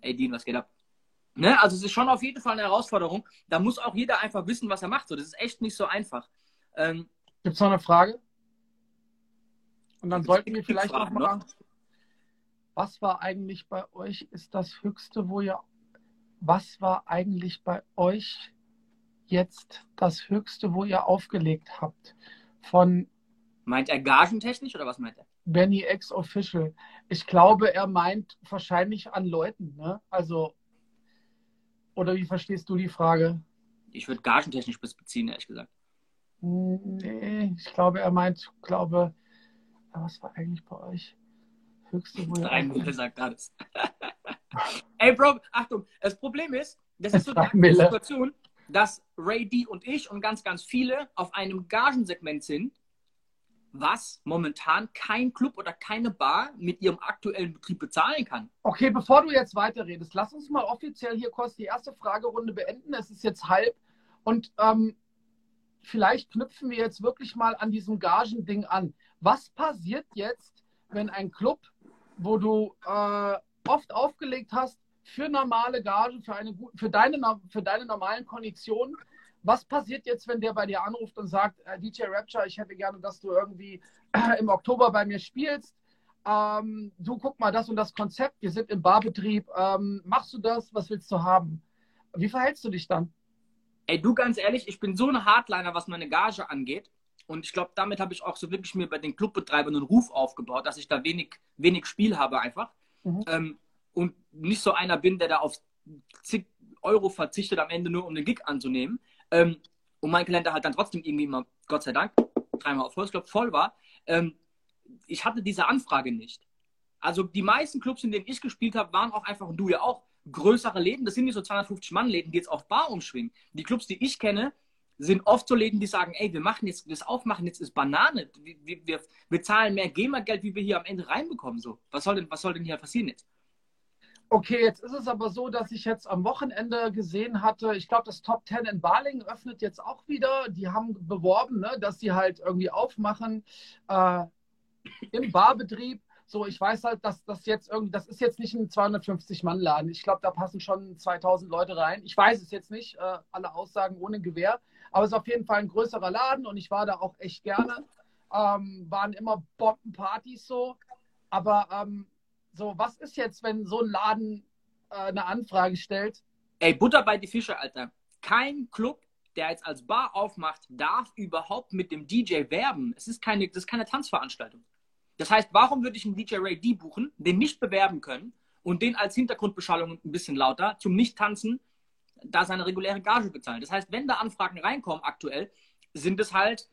Ey, Dean, was geht ab? Ne? Also es ist schon auf jeden Fall eine Herausforderung. Da muss auch jeder einfach wissen, was er macht. So, das ist echt nicht so einfach. Ähm, Gibt es noch eine Frage? Und dann sollten wir vielleicht noch mal. Was war eigentlich bei euch? Ist das höchste, wo ihr. Was war eigentlich bei euch jetzt das höchste, wo ihr aufgelegt habt? Von Meint er gagentechnisch oder was meint er? Benny X Official. Ich glaube, er meint wahrscheinlich an Leuten, ne? Also. Oder wie verstehst du die Frage? Ich würde gagentechnisch bis beziehen, ehrlich gesagt. Nee, ich glaube, er meint, ich glaube, was war eigentlich bei euch? Höchste, wo ihr Drei aufgelegt Mille sagt alles. Ey, Bro, Achtung, das Problem ist, das ist so Mille. Situation, dass Ray D und ich und ganz, ganz viele auf einem Gagensegment sind, was momentan kein Club oder keine Bar mit ihrem aktuellen Betrieb bezahlen kann. Okay, bevor du jetzt weiterredest, lass uns mal offiziell hier kurz die erste Fragerunde beenden. Es ist jetzt halb und ähm, vielleicht knüpfen wir jetzt wirklich mal an diesem Gagending an. Was passiert jetzt, wenn ein Club, wo du äh, oft aufgelegt hast, für normale Gage, für, eine, für, deine, für deine normalen Konditionen, was passiert jetzt, wenn der bei dir anruft und sagt, äh, DJ Rapture, ich hätte gerne, dass du irgendwie äh, im Oktober bei mir spielst? ähm, du guck mal das und das Konzept, wir sind im Barbetrieb, ähm, machst du das, was willst du haben? Wie verhältst du dich dann? Ey, du ganz ehrlich, ich bin so ein Hardliner, was meine Gage angeht. Und ich glaube, damit habe ich auch so wirklich mir bei den Clubbetreibern einen Ruf aufgebaut, dass ich da wenig, wenig Spiel habe einfach. Mhm. Ähm, und nicht so einer bin, der da auf zig Euro verzichtet am Ende nur, um den Gig anzunehmen. Ähm, und mein Kalender halt dann trotzdem irgendwie immer, Gott sei Dank, dreimal auf Holzklopf voll war. Ähm, ich hatte diese Anfrage nicht. Also die meisten Clubs, in denen ich gespielt habe, waren auch einfach, und du ja auch, größere Läden. Das sind nicht so 250-Mann-Läden, die jetzt auf Bar umschwingen. Die Clubs, die ich kenne, sind oft so Läden, die sagen, ey, wir machen jetzt, das Aufmachen jetzt ist Banane. Wir, wir, wir, zahlen mehr GEMA-Geld, wie wir hier am Ende reinbekommen. So. Was, soll denn, was soll denn hier passieren jetzt? Okay, jetzt ist es aber so, dass ich jetzt am Wochenende gesehen hatte, ich glaube, das Top 10 in Balingen öffnet jetzt auch wieder. Die haben beworben, ne, dass sie halt irgendwie aufmachen äh, im Barbetrieb. So, ich weiß halt, dass das jetzt irgendwie, das ist jetzt nicht ein 250-Mann-Laden. Ich glaube, da passen schon 2000 Leute rein. Ich weiß es jetzt nicht, äh, alle Aussagen ohne Gewehr. Aber es ist auf jeden Fall ein größerer Laden und ich war da auch echt gerne. Ähm, waren immer Bombenpartys so. Aber ähm, so, was ist jetzt, wenn so ein Laden äh, eine Anfrage stellt? Ey, Butter bei die Fische, Alter. Kein Club, der jetzt als Bar aufmacht, darf überhaupt mit dem DJ werben. Es ist keine, das ist keine Tanzveranstaltung. Das heißt, warum würde ich einen DJ Ray D buchen, den nicht bewerben können und den als Hintergrundbeschallung ein bisschen lauter zum Nicht-Tanzen da seine reguläre Gage bezahlen? Das heißt, wenn da Anfragen reinkommen aktuell, sind es halt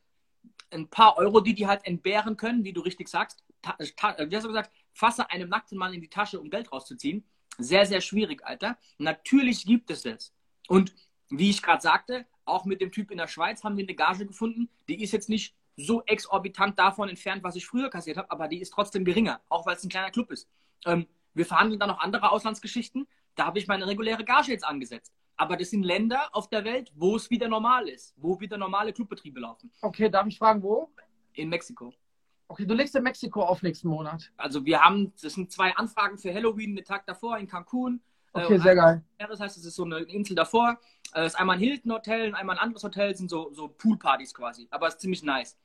ein paar Euro, die die halt entbehren können, wie du richtig sagst. Wie hast du gesagt? Fasse einem nackten Mann in die Tasche, um Geld rauszuziehen. Sehr, sehr schwierig, Alter. Natürlich gibt es das. Und wie ich gerade sagte, auch mit dem Typ in der Schweiz haben wir eine Gage gefunden. Die ist jetzt nicht so exorbitant davon entfernt, was ich früher kassiert habe, aber die ist trotzdem geringer, auch weil es ein kleiner Club ist. Ähm, wir verhandeln dann noch andere Auslandsgeschichten. Da habe ich meine reguläre Gage jetzt angesetzt. Aber das sind Länder auf der Welt, wo es wieder normal ist, wo wieder normale Clubbetriebe laufen. Okay, darf ich fragen, wo? In Mexiko. Okay, du legst in Mexiko auf nächsten Monat. Also wir haben, das sind zwei Anfragen für Halloween, den Tag davor in Cancun. Okay, Äh, sehr geil. Das heißt, es ist so eine Insel davor. Es ist einmal ein Hilton-Hotel und einmal ein anderes Hotel, sind so, so Poolpartys quasi. Aber es ist ziemlich nice.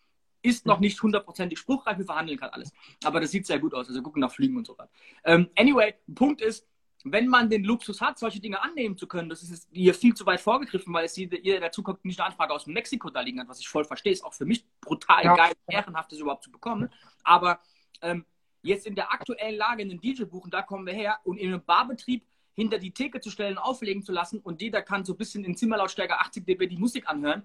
Ist noch nicht hundertprozentig spruchreif, wir verhandeln gerade alles. Aber das sieht sehr gut aus. Also gucken nach Flügen und so weiter. Ähm, anyway, Punkt ist, wenn man den Luxus hat, solche Dinge annehmen zu können, das ist hier viel zu weit vorgegriffen, weil es jeder jeder dazu kommt, nicht eine Anfrage aus Mexiko da liegen hat, was ich voll verstehe, ist auch für mich brutal Ja. geil, ehrenhaft, das überhaupt zu bekommen. Aber ähm, jetzt in der aktuellen Lage einen DJ buchen, da kommen wir her und in einem Barbetrieb hinter die Theke zu stellen, auflegen zu lassen und jeder kann so ein bisschen in Zimmerlautstärke 80 dB die Musik anhören.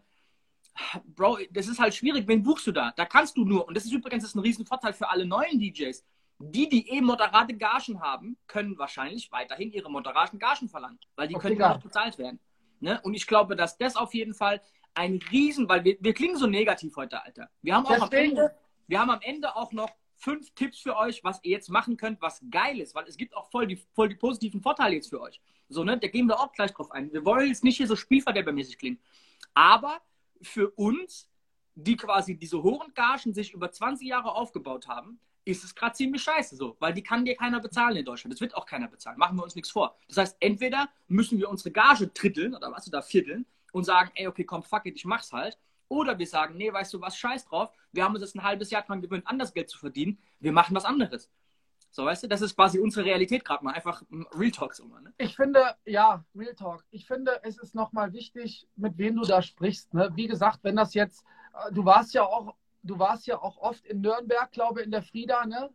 Bro, das ist halt schwierig. Wen buchst du da? Da kannst du nur, und das ist übrigens das ist ein riesen Vorteil für alle neuen DJs. Die, die eh moderate Gagen haben, können wahrscheinlich weiterhin ihre moderaten Gagen verlangen, weil die Okay, können immer noch bezahlt werden. Ne? Und ich glaube, dass das auf jeden Fall ein Riesen, weil wir, wir klingen so negativ heute, Alter. Wir haben, auch am Ende, wir haben am Ende auch noch fünf Tipps für euch, was ihr jetzt machen könnt, was geil ist, weil es gibt auch voll die, voll die positiven Vorteile jetzt für euch. So, ne? Da gehen wir auch gleich drauf ein. Wir wollen jetzt nicht hier so spielverderbermäßig klingen. Aber für uns, die quasi diese hohen Gagen sich über 20 Jahre aufgebaut haben, ist es gerade ziemlich scheiße so, weil die kann dir keiner bezahlen in Deutschland. Das wird auch keiner bezahlen. Machen wir uns nichts vor. Das heißt, entweder müssen wir unsere Gage dritteln oder was da vierteln und sagen, ey, okay, komm, fuck it, ich mach's halt. Oder wir sagen, nee, weißt du was, scheiß drauf. Wir haben uns jetzt ein halbes Jahr dran gewöhnt, anders Geld zu verdienen. Wir machen was anderes. So, weißt du, das ist quasi unsere Realität gerade mal. Einfach Real Talk so mal. Ne? Ich finde, ja, Real Talk. Ich finde, es ist nochmal wichtig, mit wem du da sprichst. Ne? Wie gesagt, wenn das jetzt, äh, du warst ja auch du warst ja auch oft in Nürnberg, glaube ich, in der Frieda, ne?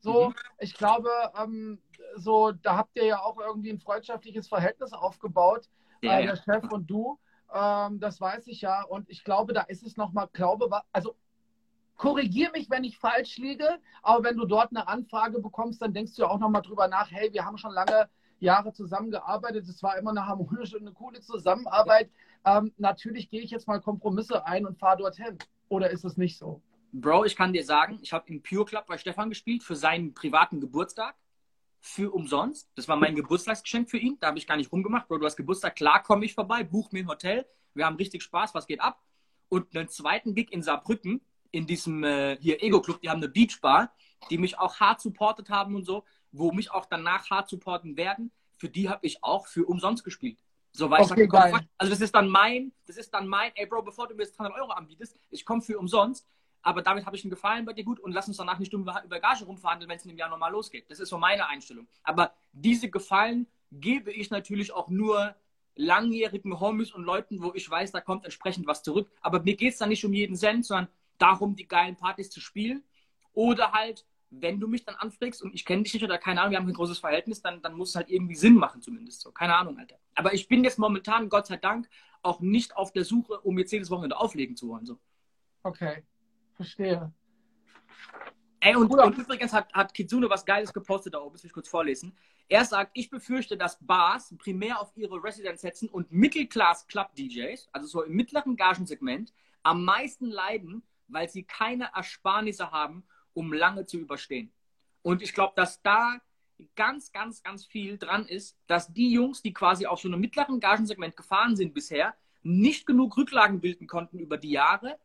So, mhm. ich glaube, ähm, so, da habt ihr ja auch irgendwie ein freundschaftliches Verhältnis aufgebaut, ja, äh, der ja. Chef und du. Ähm, das weiß ich ja. Und ich glaube, da ist es nochmal, glaube, also korrigiere mich, wenn ich falsch liege, aber wenn du dort eine Anfrage bekommst, dann denkst du ja auch nochmal drüber nach, hey, wir haben schon lange Jahre zusammengearbeitet, es war immer eine harmonische und eine coole Zusammenarbeit. Ähm, natürlich gehe ich jetzt mal Kompromisse ein und fahre dorthin. Oder ist es nicht so? Bro, ich kann dir sagen, ich habe im Pure Club bei Stefan gespielt für seinen privaten Geburtstag. Für umsonst. Das war mein Geburtstagsgeschenk für ihn. Da habe ich gar nicht rumgemacht. Bro, du hast Geburtstag, klar komme ich vorbei, buch mir ein Hotel. Wir haben richtig Spaß, was geht ab? Und einen zweiten Gig in Saarbrücken, in diesem äh, hier Ego-Club, die haben eine Beachbar, die mich auch hart supportet haben und so, wo mich auch danach hart supporten werden. Für die habe ich auch für umsonst gespielt. So, weil okay, ich sage, komm, also das ist dann mein, das ist dann mein, ey Bro, bevor du mir jetzt 300 Euro anbietest, ich komme für umsonst, aber damit habe ich einen Gefallen bei dir gut und lass uns danach nicht über, über Gage rumverhandeln, wenn es in dem Jahr normal losgeht. Das ist so meine Einstellung. Aber diese Gefallen gebe ich natürlich auch nur langjährigen Homies und Leuten, wo ich weiß, da kommt entsprechend was zurück. Aber mir geht es dann nicht um jeden Cent, sondern darum, die geilen Partys zu spielen. Oder halt, wenn du mich dann anfragst und ich kenne dich nicht oder keine Ahnung, wir haben ein großes Verhältnis, dann, dann muss es halt irgendwie Sinn machen zumindest. So, keine Ahnung, Alter. Aber ich bin jetzt momentan, Gott sei Dank, auch nicht auf der Suche, um jetzt jedes Wochenende auflegen zu wollen. So. Okay, verstehe. Ey, und, und übrigens hat, hat Kitsune was Geiles gepostet da oben, das will ich kurz vorlesen. Er sagt, ich befürchte, dass Bars primär auf ihre Residenz setzen und Mittelclass Club DJs, also so im mittleren Gagensegment, am meisten leiden, weil sie keine Ersparnisse haben, um lange zu überstehen. Und ich glaube, dass da ganz, ganz, ganz viel dran ist, dass die Jungs, die quasi auf so einem mittleren Gagensegment gefahren sind bisher, nicht genug Rücklagen bilden konnten über die Jahre,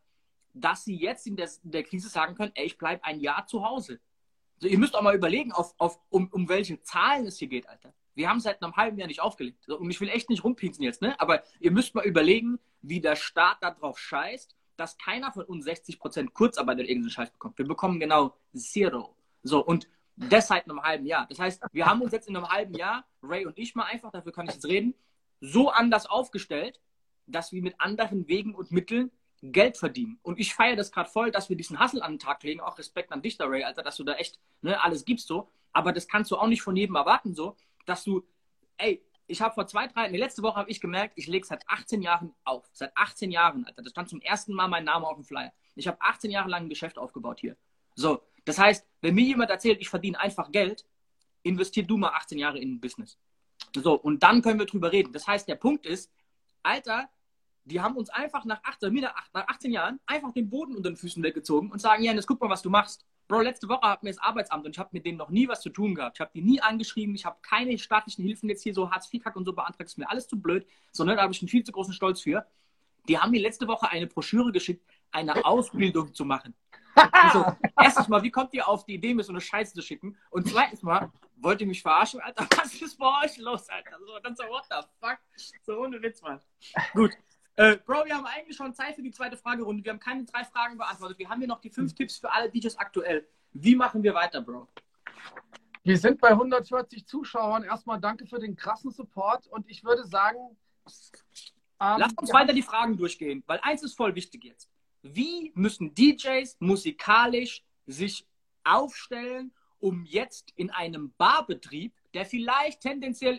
dass sie jetzt in der, in der Krise sagen können, ey, ich bleibe ein Jahr zu Hause. Also ihr müsst auch mal überlegen, auf, auf, um, um welche Zahlen es hier geht, Alter. Wir haben seit einem halben Jahr nicht aufgelegt. Und ich will echt nicht rumpinsen jetzt, ne? Aber ihr müsst mal überlegen, wie der Staat darauf scheißt dass keiner von uns 60% Kurzarbeit oder irgendeinen Scheiß bekommt. Wir bekommen genau Zero. So, und das seit einem halben Jahr. Das heißt, wir haben uns jetzt in einem halben Jahr, Ray und ich mal einfach, dafür kann ich jetzt reden, so anders aufgestellt, dass wir mit anderen Wegen und Mitteln Geld verdienen. Und ich feiere das gerade voll, dass wir diesen Hustle an den Tag legen. Auch Respekt an dich da, Ray, Alter, dass du da echt ne, alles gibst so. Aber das kannst du auch nicht von jedem erwarten so, dass du, ey, ich habe vor zwei, drei, die letzte Woche habe ich gemerkt, ich lege seit 18 Jahren auf. Seit 18 Jahren, Alter. Das stand zum ersten Mal mein Name auf dem Flyer. Ich habe 18 Jahre lang ein Geschäft aufgebaut hier. So, das heißt, wenn mir jemand erzählt, ich verdiene einfach Geld, investier du mal 18 Jahre in ein Business. So, und dann können wir drüber reden. Das heißt, der Punkt ist, Alter, die haben uns einfach nach 18, nach 18 Jahren einfach den Boden unter den Füßen weggezogen und sagen, ja, jetzt guck mal, was du machst. Bro, letzte Woche hat mir das Arbeitsamt und ich habe mit denen noch nie was zu tun gehabt. Ich habe die nie angeschrieben, ich habe keine staatlichen Hilfen jetzt hier so Hartz-IV-Kack und so beantragt, ist mir alles zu blöd, sondern da habe ich einen viel zu großen Stolz für. Die haben mir letzte Woche eine Broschüre geschickt, eine Ausbildung zu machen. Also, erstens mal, wie kommt ihr auf die Idee, mir so eine Scheiße zu schicken? Und zweitens mal, wollt ihr mich verarschen, Alter? Was ist bei euch los, Alter? So, dann so, what the fuck? So, ohne Witz, Mann. Gut, äh, Bro, wir haben eigentlich schon Zeit für die zweite Fragerunde. Wir haben keine drei Fragen beantwortet. Wir haben hier noch die fünf Tipps für alle DJs aktuell. Wie machen wir weiter, Bro? Wir sind bei 140 Zuschauern. Erstmal danke für den krassen Support und ich würde sagen. Ähm, Lass uns ja. weiter die Fragen durchgehen, weil eins ist voll wichtig jetzt. Wie müssen DJs musikalisch sich aufstellen, um jetzt in einem Barbetrieb, der vielleicht tendenziell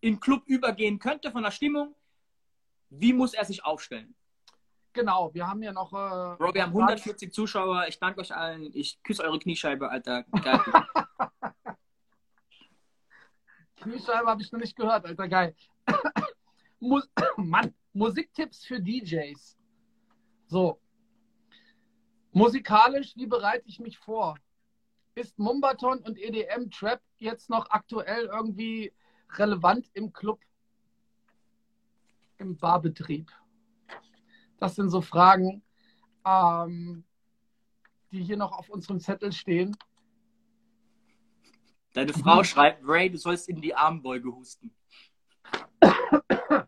in Club übergehen könnte von der Stimmung, wie muss er sich aufstellen? Genau, wir haben ja noch. Äh, Bro, wir haben 140 Zuschauer. Ich danke euch allen. Ich küsse eure Kniescheibe, Alter. Kniescheibe habe ich noch nicht gehört, Alter. Geil. Mus Mann, Musiktipps für DJs. So. Musikalisch, wie bereite ich mich vor? Ist Mumbaton und EDM Trap jetzt noch aktuell irgendwie relevant im Club? Im Barbetrieb? Das sind so Fragen. Ähm, die hier noch auf unserem Zettel stehen. Deine Frau schreibt, Ray, du sollst in die Armbeuge husten.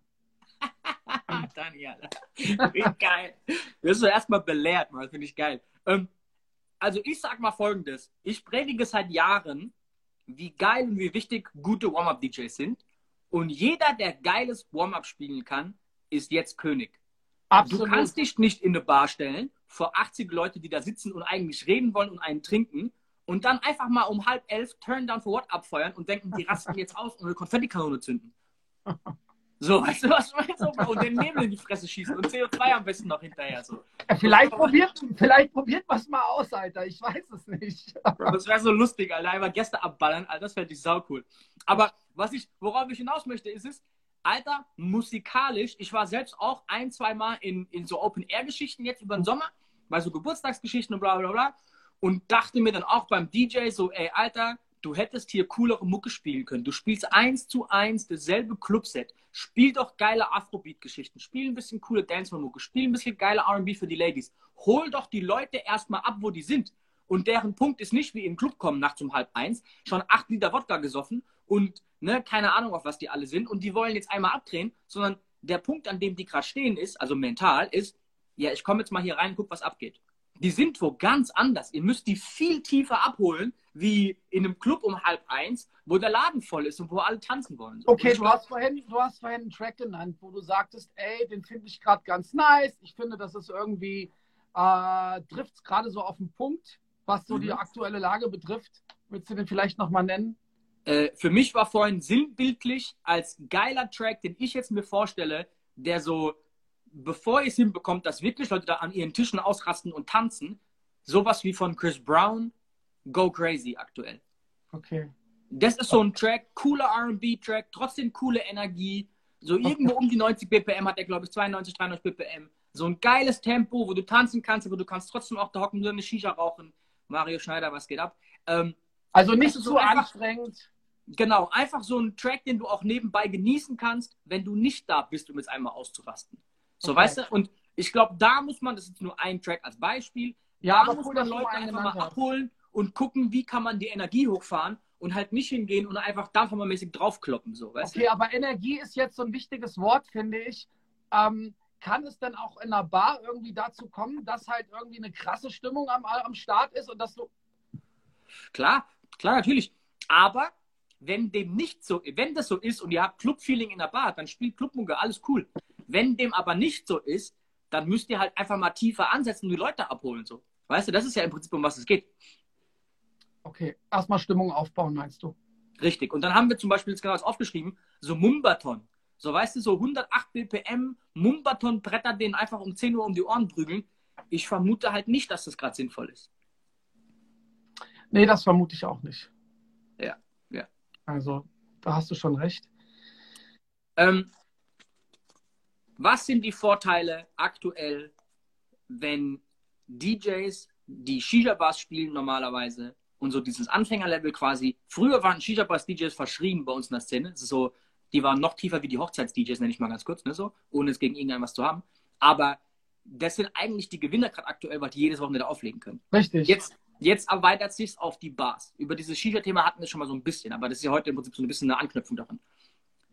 Daniel. Wie geil. Wirst du erstmal belehrt, man. Finde ich geil. Ähm, also ich sag mal folgendes. Ich predige seit Jahren, wie geil und wie wichtig gute Warm-Up-DJs sind. Und jeder, der geiles Warm-Up spielen kann, ist jetzt König. Absolut. Du kannst dich nicht in eine Bar stellen vor 80 Leute, die da sitzen und eigentlich reden wollen und einen trinken und dann einfach mal um halb elf Turn Down for What abfeuern und denken, die rasten jetzt aus und eine Konfettikanone zünden. So, weißt du, was ich meine? So, und den Nebel in die Fresse schießen und CO2 am besten noch hinterher. So. Vielleicht probiert, vielleicht probiert was mal aus, Alter. Ich weiß es nicht. das wäre so lustig, Alter. Einfach Gäste abballern, Alter. Das fände ich sau cool. Aber was ich, worauf ich hinaus möchte, ist es, Alter, musikalisch, ich war selbst auch ein, zwei Mal in, in so Open-Air-Geschichten jetzt über den Sommer, bei so Geburtstagsgeschichten und bla bla bla. Und dachte mir dann auch beim DJ so, ey, Alter, du hättest hier coolere Mucke spielen können. Du spielst eins zu eins dasselbe Clubset. Spiel doch geile Afrobeat-Geschichten. Spiel ein bisschen coole Dance-Mucke. Spiel ein bisschen geile R&B für die Ladies. Hol doch die Leute erstmal ab, wo die sind. Und deren Punkt ist nicht wie in den Club kommen nachts um halb eins, schon acht Liter Wodka gesoffen und ne, keine Ahnung, auf was die alle sind. Und die wollen jetzt einmal abdrehen, sondern der Punkt, an dem die gerade stehen ist, also mental, ist, ja, ich komme jetzt mal hier rein, guck, was abgeht die sind wo ganz anders. Ihr müsst die viel tiefer abholen, wie in einem Club um halb eins, wo der Laden voll ist und wo alle tanzen wollen. Okay, du hast, vorhin, du hast vorhin einen Track genannt, wo du sagtest, ey, den finde ich gerade ganz nice. Ich finde, das ist irgendwie, äh, trifft es gerade so auf den Punkt, was so mhm. die aktuelle Lage betrifft. Würdest du den vielleicht nochmal nennen? Äh, für mich war vorhin sinnbildlich als geiler Track, den ich jetzt mir vorstelle, der so bevor ihr es hinbekommt, dass wirklich Leute da an ihren Tischen ausrasten und tanzen, sowas wie von Chris Brown, Go Crazy aktuell. Okay. Das ist so ein Track, cooler RB-Track, trotzdem coole Energie. So irgendwo um die 90 BPM hat er, glaube ich, 92, 93 BPM. So ein geiles Tempo, wo du tanzen kannst, aber du kannst trotzdem auch da hocken, nur eine Shisha rauchen. Mario Schneider, was geht ab? Ähm, also nicht so einfach, anstrengend. Genau, einfach so ein Track, den du auch nebenbei genießen kannst, wenn du nicht da bist, um jetzt einmal auszurasten. So, okay. weißt du? Und ich glaube, da muss man, das ist nur ein Track als Beispiel, ja, da muss man Leute einfach mal abholen und gucken, wie kann man die Energie hochfahren und halt nicht hingehen und einfach dampfhammermäßig draufkloppen. So, weißt okay, du? aber Energie ist jetzt so ein wichtiges Wort, finde ich. Ähm, kann es denn auch in einer Bar irgendwie dazu kommen, dass halt irgendwie eine krasse Stimmung am, am Start ist und dass du. Klar, klar, natürlich. Aber wenn dem nicht so, wenn das so ist und ihr habt Club-Feeling in der Bar, dann spielt Clubmucke, alles cool. Wenn dem aber nicht so ist, dann müsst ihr halt einfach mal tiefer ansetzen und die Leute abholen. So. Weißt du, das ist ja im Prinzip, um was es geht. Okay, erstmal Stimmung aufbauen, meinst du? Richtig. Und dann haben wir zum Beispiel jetzt genau das aufgeschrieben, so Mumbaton. So, weißt du, so 108 BPM, Mumbaton-Bretter, denen einfach um 10 Uhr um die Ohren prügeln. Ich vermute halt nicht, dass das gerade sinnvoll ist. Nee, das vermute ich auch nicht. Ja, ja. Also, da hast du schon recht. Ähm, was sind die Vorteile aktuell, wenn DJs, die Shisha-Bars spielen normalerweise und so dieses Anfängerlevel quasi, früher waren Shisha-Bars-DJs verschrieben bei uns in der Szene, so, die waren noch tiefer wie die Hochzeits-DJs, nenne ich mal ganz kurz, ne, so, ohne es gegen irgendeinen was zu haben, aber das sind eigentlich die Gewinner gerade aktuell, weil die jedes Wochenende auflegen können. Richtig. Jetzt, jetzt erweitert sich auf die Bars. Über dieses Shisha-Thema hatten wir schon mal so ein bisschen, aber das ist ja heute im Prinzip so ein bisschen eine Anknüpfung daran.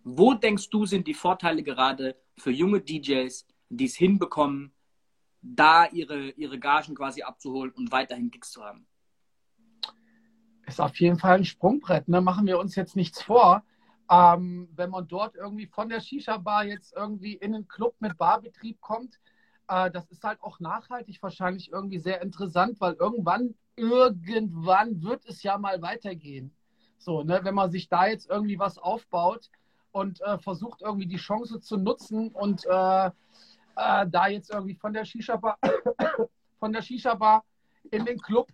Wo denkst du, sind die Vorteile gerade für junge DJs, die es hinbekommen, da ihre, ihre Gagen quasi abzuholen und weiterhin Gigs zu haben? Ist auf jeden Fall ein Sprungbrett. Ne? Machen wir uns jetzt nichts vor. Ähm, wenn man dort irgendwie von der Shisha-Bar jetzt irgendwie in einen Club mit Barbetrieb kommt, äh, das ist halt auch nachhaltig wahrscheinlich irgendwie sehr interessant, weil irgendwann, irgendwann wird es ja mal weitergehen. So, ne, wenn man sich da jetzt irgendwie was aufbaut, und äh, versucht irgendwie die Chance zu nutzen und äh, äh, da jetzt irgendwie von der Shisha-Bar von der Shisha-Bar in den Club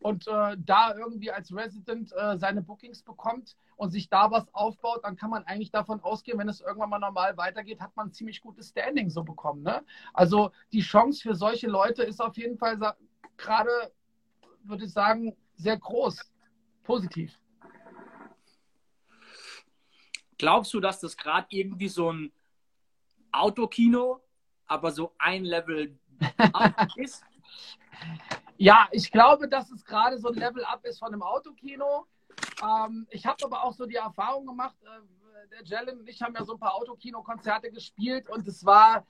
und äh, da irgendwie als Resident äh, seine Bookings bekommt und sich da was aufbaut, dann kann man eigentlich davon ausgehen, wenn es irgendwann mal normal weitergeht, hat man ein ziemlich gutes Standing so bekommen. Ne? Also die Chance für solche Leute ist auf jeden Fall gerade, würde ich sagen, sehr groß. Positiv. Glaubst du, dass das gerade irgendwie so ein Autokino, aber so ein Level ist? Ja, ich glaube, dass es gerade so ein Level-Up ist von einem Autokino. Ähm, ich habe aber auch so die Erfahrung gemacht, äh, der Jalen und ich haben ja so ein paar Autokino-Konzerte gespielt und es war.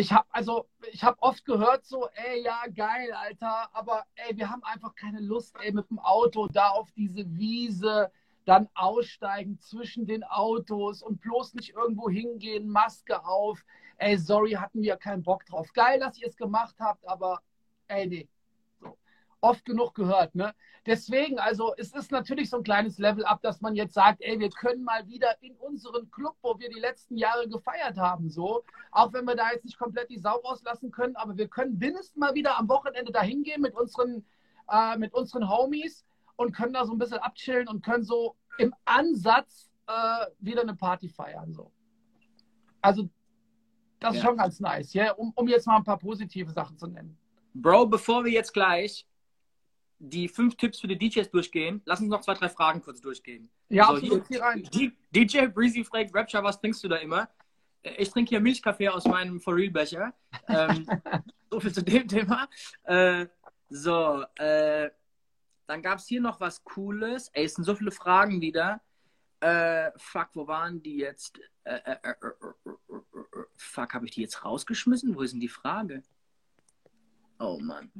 Ich habe also, ich habe oft gehört so, ey, ja, geil, Alter, aber ey, wir haben einfach keine Lust, ey, mit dem Auto da auf diese Wiese dann aussteigen zwischen den Autos und bloß nicht irgendwo hingehen, Maske auf. Ey, sorry, hatten wir keinen Bock drauf. Geil, dass ihr es gemacht habt, aber ey, nee. Oft genug gehört, ne? Deswegen, also es ist natürlich so ein kleines Level-up, dass man jetzt sagt, ey, wir können mal wieder in unseren Club, wo wir die letzten Jahre gefeiert haben, so, auch wenn wir da jetzt nicht komplett die Sau rauslassen können, aber wir können mindestens mal wieder am Wochenende dahin gehen mit unseren, äh, mit unseren Homies und können da so ein bisschen abchillen und können so im Ansatz äh, wieder eine Party feiern. So. Also das ja. ist schon ganz nice, ja? um, um jetzt mal ein paar positive Sachen zu nennen. Bro, bevor wir jetzt gleich die fünf Tipps für die DJs durchgehen, lass uns noch zwei, drei Fragen kurz durchgehen. Ja, also, absolut, hier, rein. DJ Breezy fragt, Rapture, was trinkst du da immer? Äh, ich trinke hier Milchkaffee aus meinem For Real Becher. Ähm, so viel zu dem Thema. Äh, so, äh, dann gab es hier noch was Cooles. Ey, es sind so viele Fragen wieder. Äh, fuck, wo waren die jetzt? Äh, äh, fuck, habe ich die jetzt rausgeschmissen? Wo ist denn die Frage? Oh Mann.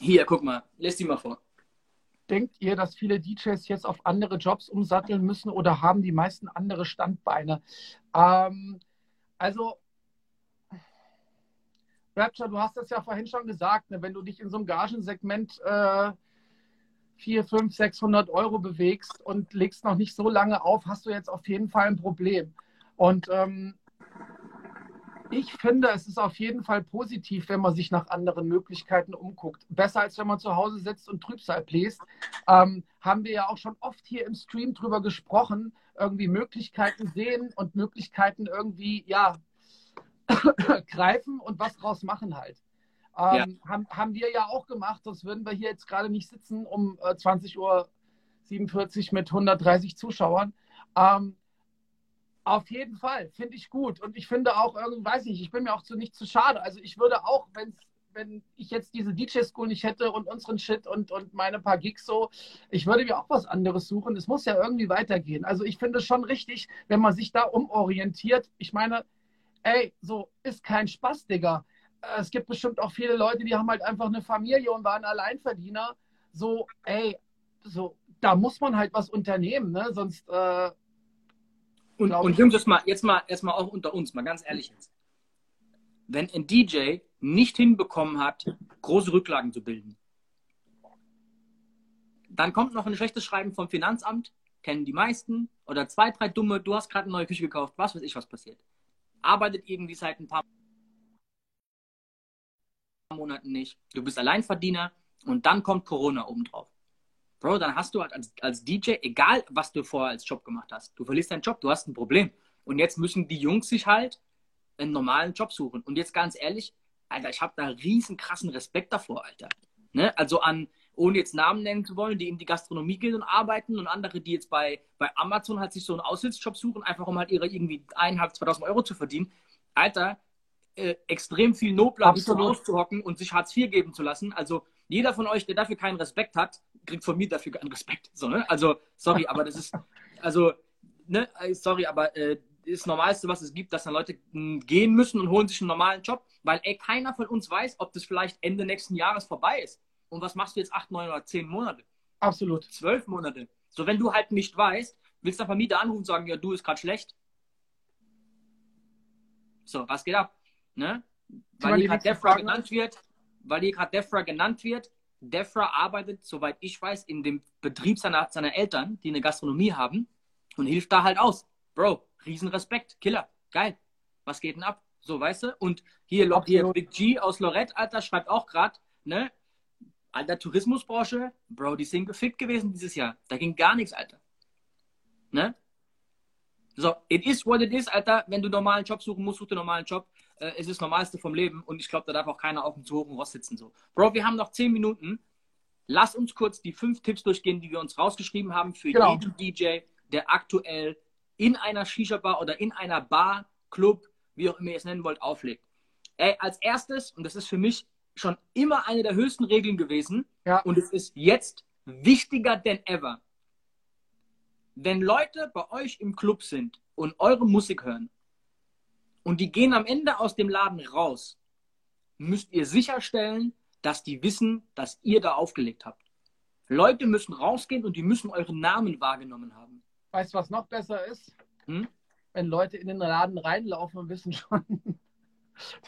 Hier, guck mal. Lass die mal vor. Denkt ihr, dass viele DJs jetzt auf andere Jobs umsatteln müssen oder haben die meisten andere Standbeine? Ähm, also, Rapture, du hast das ja vorhin schon gesagt, ne? wenn du dich in so einem Gagensegment äh, 400, 500, 600 Euro bewegst und legst noch nicht so lange auf, hast du jetzt auf jeden Fall ein Problem. Und ähm, ich finde, es ist auf jeden Fall positiv, wenn man sich nach anderen Möglichkeiten umguckt. Besser als wenn man zu Hause sitzt und Trübsal bläst. Ähm, haben wir ja auch schon oft hier im Stream drüber gesprochen. Irgendwie Möglichkeiten sehen und Möglichkeiten irgendwie, ja, greifen und was draus machen halt. Ähm, ja. haben, haben wir ja auch gemacht, sonst würden wir hier jetzt gerade nicht sitzen um äh, 20.47 Uhr mit 130 Zuschauern. Ähm, auf jeden Fall, finde ich gut. Und ich finde auch, weiß ich, ich bin mir auch zu nicht zu schade. Also ich würde auch, wenn's, wenn ich jetzt diese DJ-School nicht hätte und unseren Shit und, und meine paar Gigs so, ich würde mir auch was anderes suchen. Es muss ja irgendwie weitergehen. Also ich finde es schon richtig, wenn man sich da umorientiert. Ich meine, ey, so ist kein Spaß, Digga es gibt bestimmt auch viele Leute, die haben halt einfach eine Familie und waren Alleinverdiener. So, ey, so, da muss man halt was unternehmen, ne? Sonst. Äh, und, und Jungs, jetzt mal, jetzt mal erstmal auch unter uns, mal ganz ehrlich jetzt. Wenn ein DJ nicht hinbekommen hat, große Rücklagen zu bilden, dann kommt noch ein schlechtes Schreiben vom Finanzamt, kennen die meisten, oder zwei, drei dumme, du hast gerade eine neue Küche gekauft, was weiß ich, was passiert. Arbeitet irgendwie seit ein paar Monaten nicht. Du bist Alleinverdiener und dann kommt Corona obendrauf. Bro, dann hast du halt als, als DJ, egal was du vorher als Job gemacht hast, du verlierst deinen Job, du hast ein Problem. Und jetzt müssen die Jungs sich halt einen normalen Job suchen. Und jetzt ganz ehrlich, Alter, ich habe da riesen krassen Respekt davor, Alter. Ne? Also an, ohne jetzt Namen nennen zu wollen, die in die Gastronomie gehen und arbeiten und andere, die jetzt bei, bei Amazon halt sich so einen Aushilfsjob suchen, einfach um halt ihre irgendwie eineinhalb, 2000 Euro zu verdienen. Alter, äh, extrem viel nobler auszuhocken und sich Hartz IV geben zu lassen. Also jeder von euch, der dafür keinen Respekt hat, kriegt von mir dafür keinen Respekt. So, ne? Also, sorry, aber das ist, also, ne, äh, sorry, aber äh, das Normalste, was es gibt, dass dann Leute mh, gehen müssen und holen sich einen normalen Job, weil ey, keiner von uns weiß, ob das vielleicht Ende nächsten Jahres vorbei ist. Und was machst du jetzt acht, neun oder zehn Monate? Absolut. Zwölf Monate. So, wenn du halt nicht weißt, willst du der Vermieter anrufen und sagen, ja, du ist gerade schlecht. So, was geht ab? ne? Weil hier gerade Defra genannt wird, weil hier gerade Defra genannt wird. Defra arbeitet, soweit ich weiß, in dem Betrieb seiner, seiner Eltern, die eine Gastronomie haben und hilft da halt aus. Bro, Riesenrespekt, Killer, geil. Was geht denn ab? So, weißt du? Und hier, hier Big G aus Lorette, Alter, schreibt auch gerade, ne? Alter, Tourismusbranche, Bro, die sind gefickt gewesen dieses Jahr. Da ging gar nichts, Alter. Ne? So, it is what it is, Alter. Wenn du einen normalen Job suchen musst, such dir einen normalen Job äh, es ist das Normalste vom Leben und ich glaube, da darf auch keiner auf dem zu hohen Rost sitzen. So. Bro, wir haben noch zehn Minuten. Lass uns kurz die fünf Tipps durchgehen, die wir uns rausgeschrieben haben für genau. jeden DJ, der aktuell in einer Shisha-Bar oder in einer Bar, Club, wie auch immer ihr es nennen wollt, auflegt. Ey, als erstes, und das ist für mich schon immer eine der höchsten Regeln gewesen, Ja. und es ist jetzt wichtiger denn ever. Wenn Leute bei euch im Club sind und eure Musik hören und die gehen am Ende aus dem Laden raus, müsst ihr sicherstellen, dass die wissen, dass ihr da aufgelegt habt. Leute müssen rausgehen und die müssen euren Namen wahrgenommen haben. Weißt du, was noch besser ist? Hm? Wenn Leute in den Laden reinlaufen und wissen schon,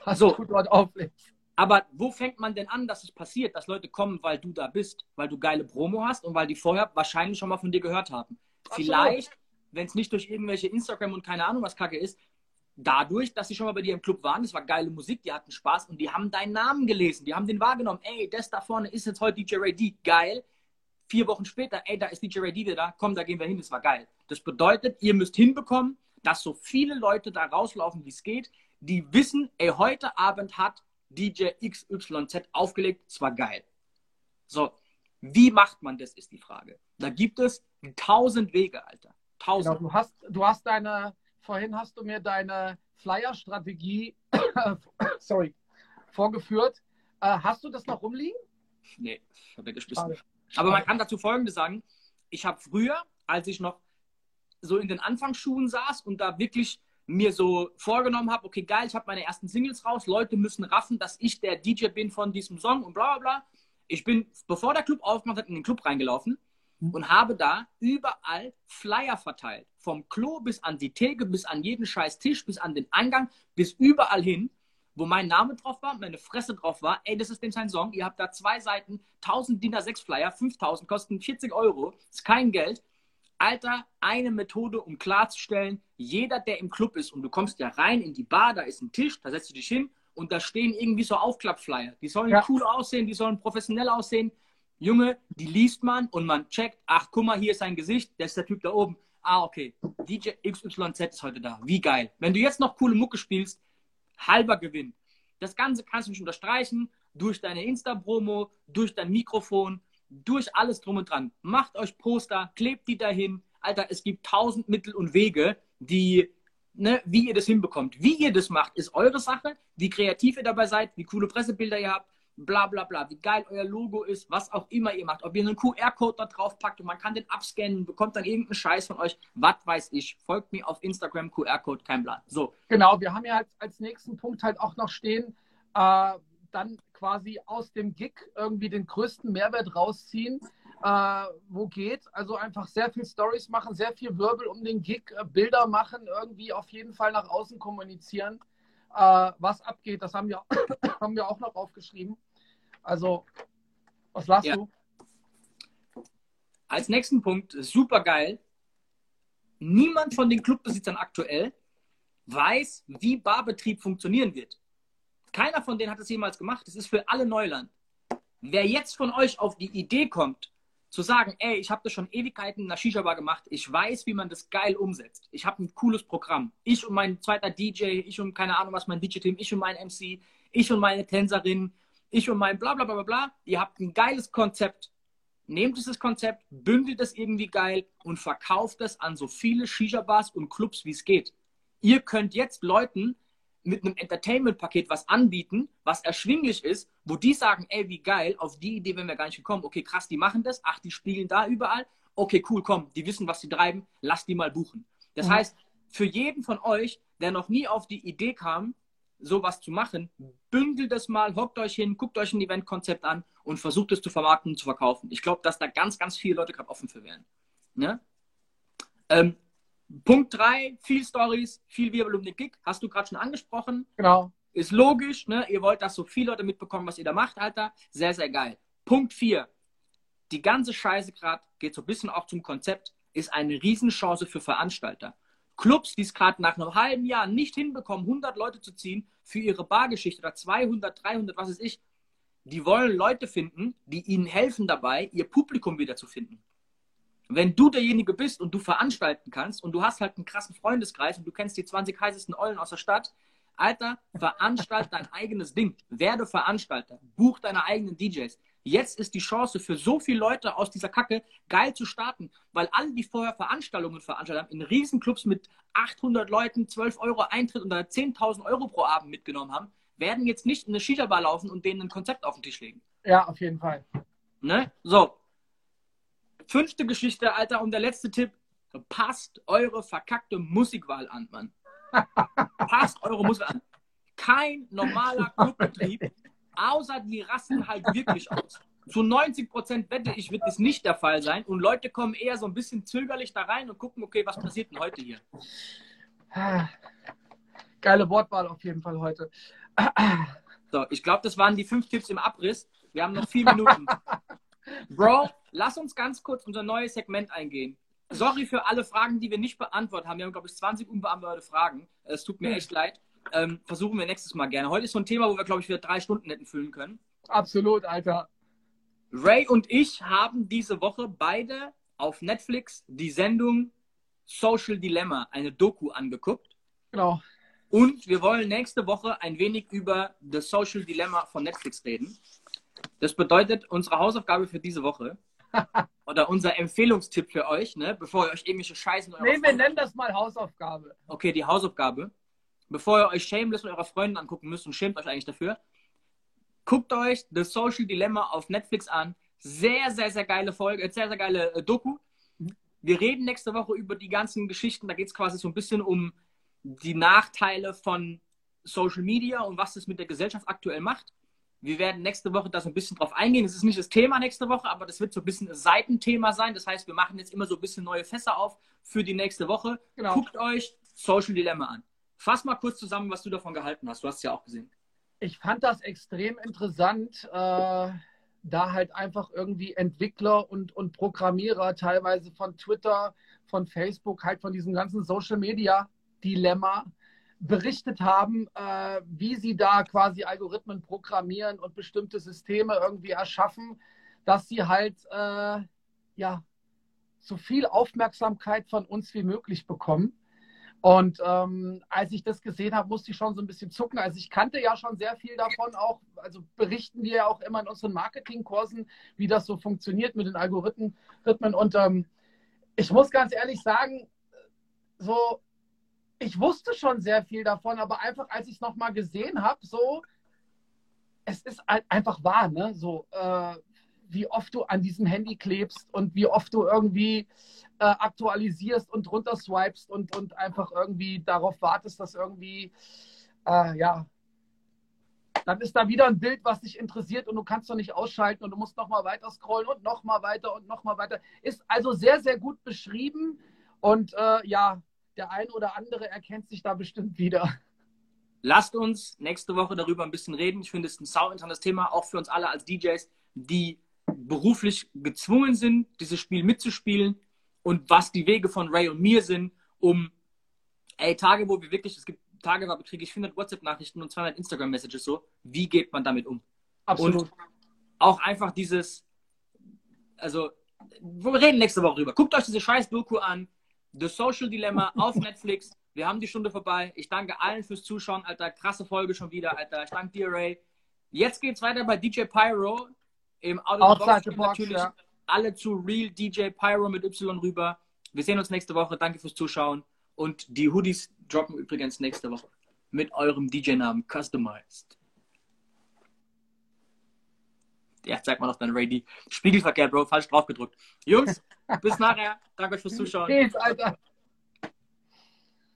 dass So. du dort auflegst. Aber wo fängt man denn an, dass es passiert, dass Leute kommen, weil du da bist, weil du geile Promo hast und weil die vorher wahrscheinlich schon mal von dir gehört haben? Vielleicht, wenn es nicht durch irgendwelche Instagram und keine Ahnung was Kacke ist, dadurch, dass sie schon mal bei dir im Club waren, es war geile Musik, die hatten Spaß und die haben deinen Namen gelesen, die haben den wahrgenommen. Ey, das da vorne ist jetzt heute DJ Ray D, geil. Vier Wochen später, ey, da ist DJ Ray D wieder da, komm, da gehen wir hin, das war geil. Das bedeutet, ihr müsst hinbekommen, dass so viele Leute da rauslaufen, wie es geht, die wissen, ey, heute Abend hat DJ XYZ aufgelegt, es war geil. So, wie macht man das, ist die Frage. Da gibt es tausend Wege, Alter. Genau, Tausend. du hast, du hast deine, vorhin hast du mir deine Flyer-Strategie, sorry, vorgeführt. Äh, hast du das noch rumliegen? Nee, ich habe weggeschmissen. Aber man kann dazu Folgendes sagen. Ich habe früher, als ich noch so in den Anfangsschuhen saß und da wirklich mir so vorgenommen habe, okay, geil, ich habe meine ersten Singles raus, Leute müssen raffen, dass ich der DJ bin von diesem Song und bla bla bla. Ich bin, bevor der Club aufgemacht hat, in den Club reingelaufen. Und habe da überall Flyer verteilt. Vom Klo bis an die Theke, bis an jeden scheiß Tisch, bis an den Eingang, bis überall hin, wo mein Name drauf war, meine Fresse drauf war. Ey, das ist denn sein Song. Ihr habt da zwei Seiten, 1000 DIN A6 Flyer, 5000, kosten 40 Euro. Ist kein Geld. Alter, eine Methode, um klarzustellen, jeder, der im Club ist und du kommst ja rein in die Bar, da ist ein Tisch, da setzt du dich hin und da stehen irgendwie so Aufklappflyer. Die sollen Ja. cool aussehen, die sollen professionell aussehen. Junge, die liest man und man checkt, ach, guck mal, hier ist sein Gesicht, das ist der Typ da oben. Ah, okay, DJ XYZ ist heute da. Wie geil. Wenn du jetzt noch coole Mucke spielst, halber Gewinn. Das Ganze kannst du nicht unterstreichen durch deine Insta-Promo, durch dein Mikrofon, durch alles drum und dran. Macht euch Poster, klebt die dahin. Alter, es gibt tausend Mittel und Wege, die, ne, wie ihr das hinbekommt. Wie ihr das macht, ist eure Sache. Wie kreativ ihr dabei seid, wie coole Pressebilder ihr habt, bla bla bla, wie geil euer Logo ist, was auch immer ihr macht. Ob ihr einen QR-Code da drauf packt und man kann den abscannen, bekommt dann irgendeinen Scheiß von euch, was weiß ich. Folgt mir auf Instagram, QR-Code, kein Plan. So, Genau, wir haben ja als, als nächsten Punkt halt auch noch stehen, äh, dann quasi aus dem Gig irgendwie den größten Mehrwert rausziehen, äh, wo geht. Also einfach sehr viel Stories machen, sehr viel Wirbel um den Gig, äh, Bilder machen, irgendwie auf jeden Fall nach außen kommunizieren, äh, was abgeht. Das haben wir, haben wir auch noch aufgeschrieben. Also, was lachst Ja. du? Als nächsten Punkt, super geil. Niemand von den Clubbesitzern aktuell weiß, wie Barbetrieb funktionieren wird. Keiner von denen hat es jemals gemacht. Das ist für alle Neuland. Wer jetzt von euch auf die Idee kommt, zu sagen, ey, ich habe das schon Ewigkeiten in der Shisha-Bar gemacht, ich weiß, wie man das geil umsetzt. Ich habe ein cooles Programm. Ich und mein zweiter DJ, ich und keine Ahnung was, mein DJ-Team, ich und mein MC, ich und meine Tänzerin, ich und mein bla bla bla bla. Ihr habt ein geiles Konzept. Nehmt dieses Konzept, bündelt es irgendwie geil und verkauft es an so viele Shisha-Bars und Clubs, wie es geht. Ihr könnt jetzt Leuten mit einem Entertainment-Paket was anbieten, was erschwinglich ist, wo die sagen, ey, wie geil, auf die Idee wären wir gar nicht gekommen. Okay, krass, die machen das, ach, die spielen da überall. Okay, cool, komm, die wissen, was sie treiben, lass die mal buchen. Das Mhm. heißt, für jeden von euch, der noch nie auf die Idee kam, sowas zu machen, bündelt es mal, hockt euch hin, guckt euch ein Eventkonzept an und versucht es zu vermarkten und zu verkaufen. Ich glaube, dass da ganz, ganz viele Leute gerade offen für wären. Ne? Ähm, Punkt 3, viel Stories, viel Wirbel um den Gig, hast du gerade schon angesprochen. Genau. Ist logisch, ne? Ihr wollt, dass so viele Leute mitbekommen, was ihr da macht, Alter. Sehr, sehr geil. Punkt 4. Die ganze Scheiße gerade geht so ein bisschen auch zum Konzept, ist eine Riesenchance für Veranstalter. Clubs, die es gerade nach einem halben Jahr nicht hinbekommen, 100 Leute zu ziehen für ihre Bargeschichte oder 200, 300, was weiß ich, die wollen Leute finden, die ihnen helfen dabei, ihr Publikum wiederzufinden. Wenn du derjenige bist und du veranstalten kannst und du hast halt einen krassen Freundeskreis und du kennst die 20 heißesten Eulen aus der Stadt, Alter, veranstalt dein eigenes Ding. Werde Veranstalter. Buch deine eigenen DJs. Jetzt ist die Chance für so viele Leute aus dieser Kacke geil zu starten, weil alle, die vorher Veranstaltungen veranstaltet haben, in Riesenclubs mit 800 Leuten 12 Euro Eintritt oder 10.000 Euro pro Abend mitgenommen haben, werden jetzt nicht in eine Shisha-Bar laufen und denen ein Konzept auf den Tisch legen. Ja, auf jeden Fall. Ne? So. Fünfte Geschichte, Alter, und der letzte Tipp. Passt eure verkackte Musikwahl an, Mann. Passt eure Musikwahl an. Kein normaler Clubbetrieb, außer die rasten halt wirklich aus. Zu 90 Prozent wette ich, wird das nicht der Fall sein. Und Leute kommen eher so ein bisschen zögerlich da rein und gucken, okay, was passiert denn heute hier? Geile Wortwahl auf jeden Fall heute. So, ich glaube, das waren die fünf Tipps im Abriss. Wir haben noch vier Minuten. Bro, lass uns ganz kurz unser neues Segment eingehen. Sorry für alle Fragen, die wir nicht beantwortet haben. Wir haben, glaube ich, 20 unbeantwortete Fragen. Es tut mir echt leid. Ähm, versuchen wir nächstes Mal gerne. Heute ist so ein Thema, wo wir, glaube ich, wieder drei Stunden hätten füllen können. Absolut, Alter. Ray und ich haben diese Woche beide auf Netflix die Sendung Social Dilemma, eine Doku angeguckt. Genau. Und wir wollen nächste Woche ein wenig über The Social Dilemma von Netflix reden. Das bedeutet, unsere Hausaufgabe für diese Woche oder unser Empfehlungstipp für euch, ne, bevor ihr euch irgendwelche Scheißen. Nee, wir nennen das mal Hausaufgabe. Okay, die Hausaufgabe. Bevor ihr euch Shameless mit eurer Freundin angucken müsst und schämt euch eigentlich dafür, guckt euch The Social Dilemma auf Netflix an. Sehr, sehr, sehr geile Folge, sehr, sehr geile äh, Doku. Wir reden nächste Woche über die ganzen Geschichten. Da geht es quasi so ein bisschen um die Nachteile von Social Media und was es mit der Gesellschaft aktuell macht. Wir werden nächste Woche da so ein bisschen drauf eingehen. Es ist nicht das Thema nächste Woche, aber das wird so ein bisschen ein Seitenthema sein. Das heißt, wir machen jetzt immer so ein bisschen neue Fässer auf für die nächste Woche. Genau. Guckt euch Social Dilemma an. Fass mal kurz zusammen, was du davon gehalten hast. Du hast es ja auch gesehen. Ich fand das extrem interessant, äh, da halt einfach irgendwie Entwickler und, und Programmierer teilweise von Twitter, von Facebook, halt von diesem ganzen Social Media Dilemma berichtet haben, äh, wie sie da quasi Algorithmen programmieren und bestimmte Systeme irgendwie erschaffen, dass sie halt äh, ja so viel Aufmerksamkeit von uns wie möglich bekommen. Und ähm, als ich das gesehen habe, musste ich schon so ein bisschen zucken. Also ich kannte ja schon sehr viel davon auch, also berichten wir ja auch immer in unseren Marketingkursen, wie das so funktioniert mit den Algorithmen. Und ähm, ich muss ganz ehrlich sagen, so ich wusste schon sehr viel davon, aber einfach als ich es nochmal gesehen habe, so, es ist einfach wahr, ne? So, äh, wie oft du an diesem Handy klebst und wie oft du irgendwie äh, aktualisierst und drunter swipest und, und einfach irgendwie darauf wartest, dass irgendwie, äh, ja, dann ist da wieder ein Bild, was dich interessiert und du kannst doch nicht ausschalten und du musst nochmal weiter scrollen und nochmal weiter und nochmal weiter. Ist also sehr, sehr gut beschrieben und äh, ja, der ein oder andere erkennt sich da bestimmt wieder. Lasst uns nächste Woche darüber ein bisschen reden. Ich finde es ein sau interessantes Thema, auch für uns alle als DJs, die beruflich gezwungen sind, dieses Spiel mitzuspielen und was die Wege von Ray und mir sind, um ey, Tage, wo wir wirklich, es gibt Tage, da kriege ich 400 WhatsApp-Nachrichten und 200 Instagram-Messages so, wie geht man damit um? Absolut. Und auch einfach dieses, also, wir reden nächste Woche drüber. Guckt euch diese scheiß Doku an, The Social Dilemma auf Netflix. Wir haben die Stunde vorbei. Ich danke allen fürs Zuschauen, Alter. Krasse Folge schon wieder, Alter. Ich danke dir, Ray. Jetzt geht's weiter bei DJ Pyro im Outside Box. Natürlich Ja. alle zu Real DJ Pyro mit Y rüber. Wir sehen uns nächste Woche. Danke fürs Zuschauen. Und die Hoodies droppen übrigens nächste Woche mit eurem DJ-Namen customized. Ja, zeig mal noch dein D. Spiegelverkehr, Bro. Falsch drauf gedrückt. Jungs, bis nachher. Danke euch fürs Zuschauen. Peace, Alter.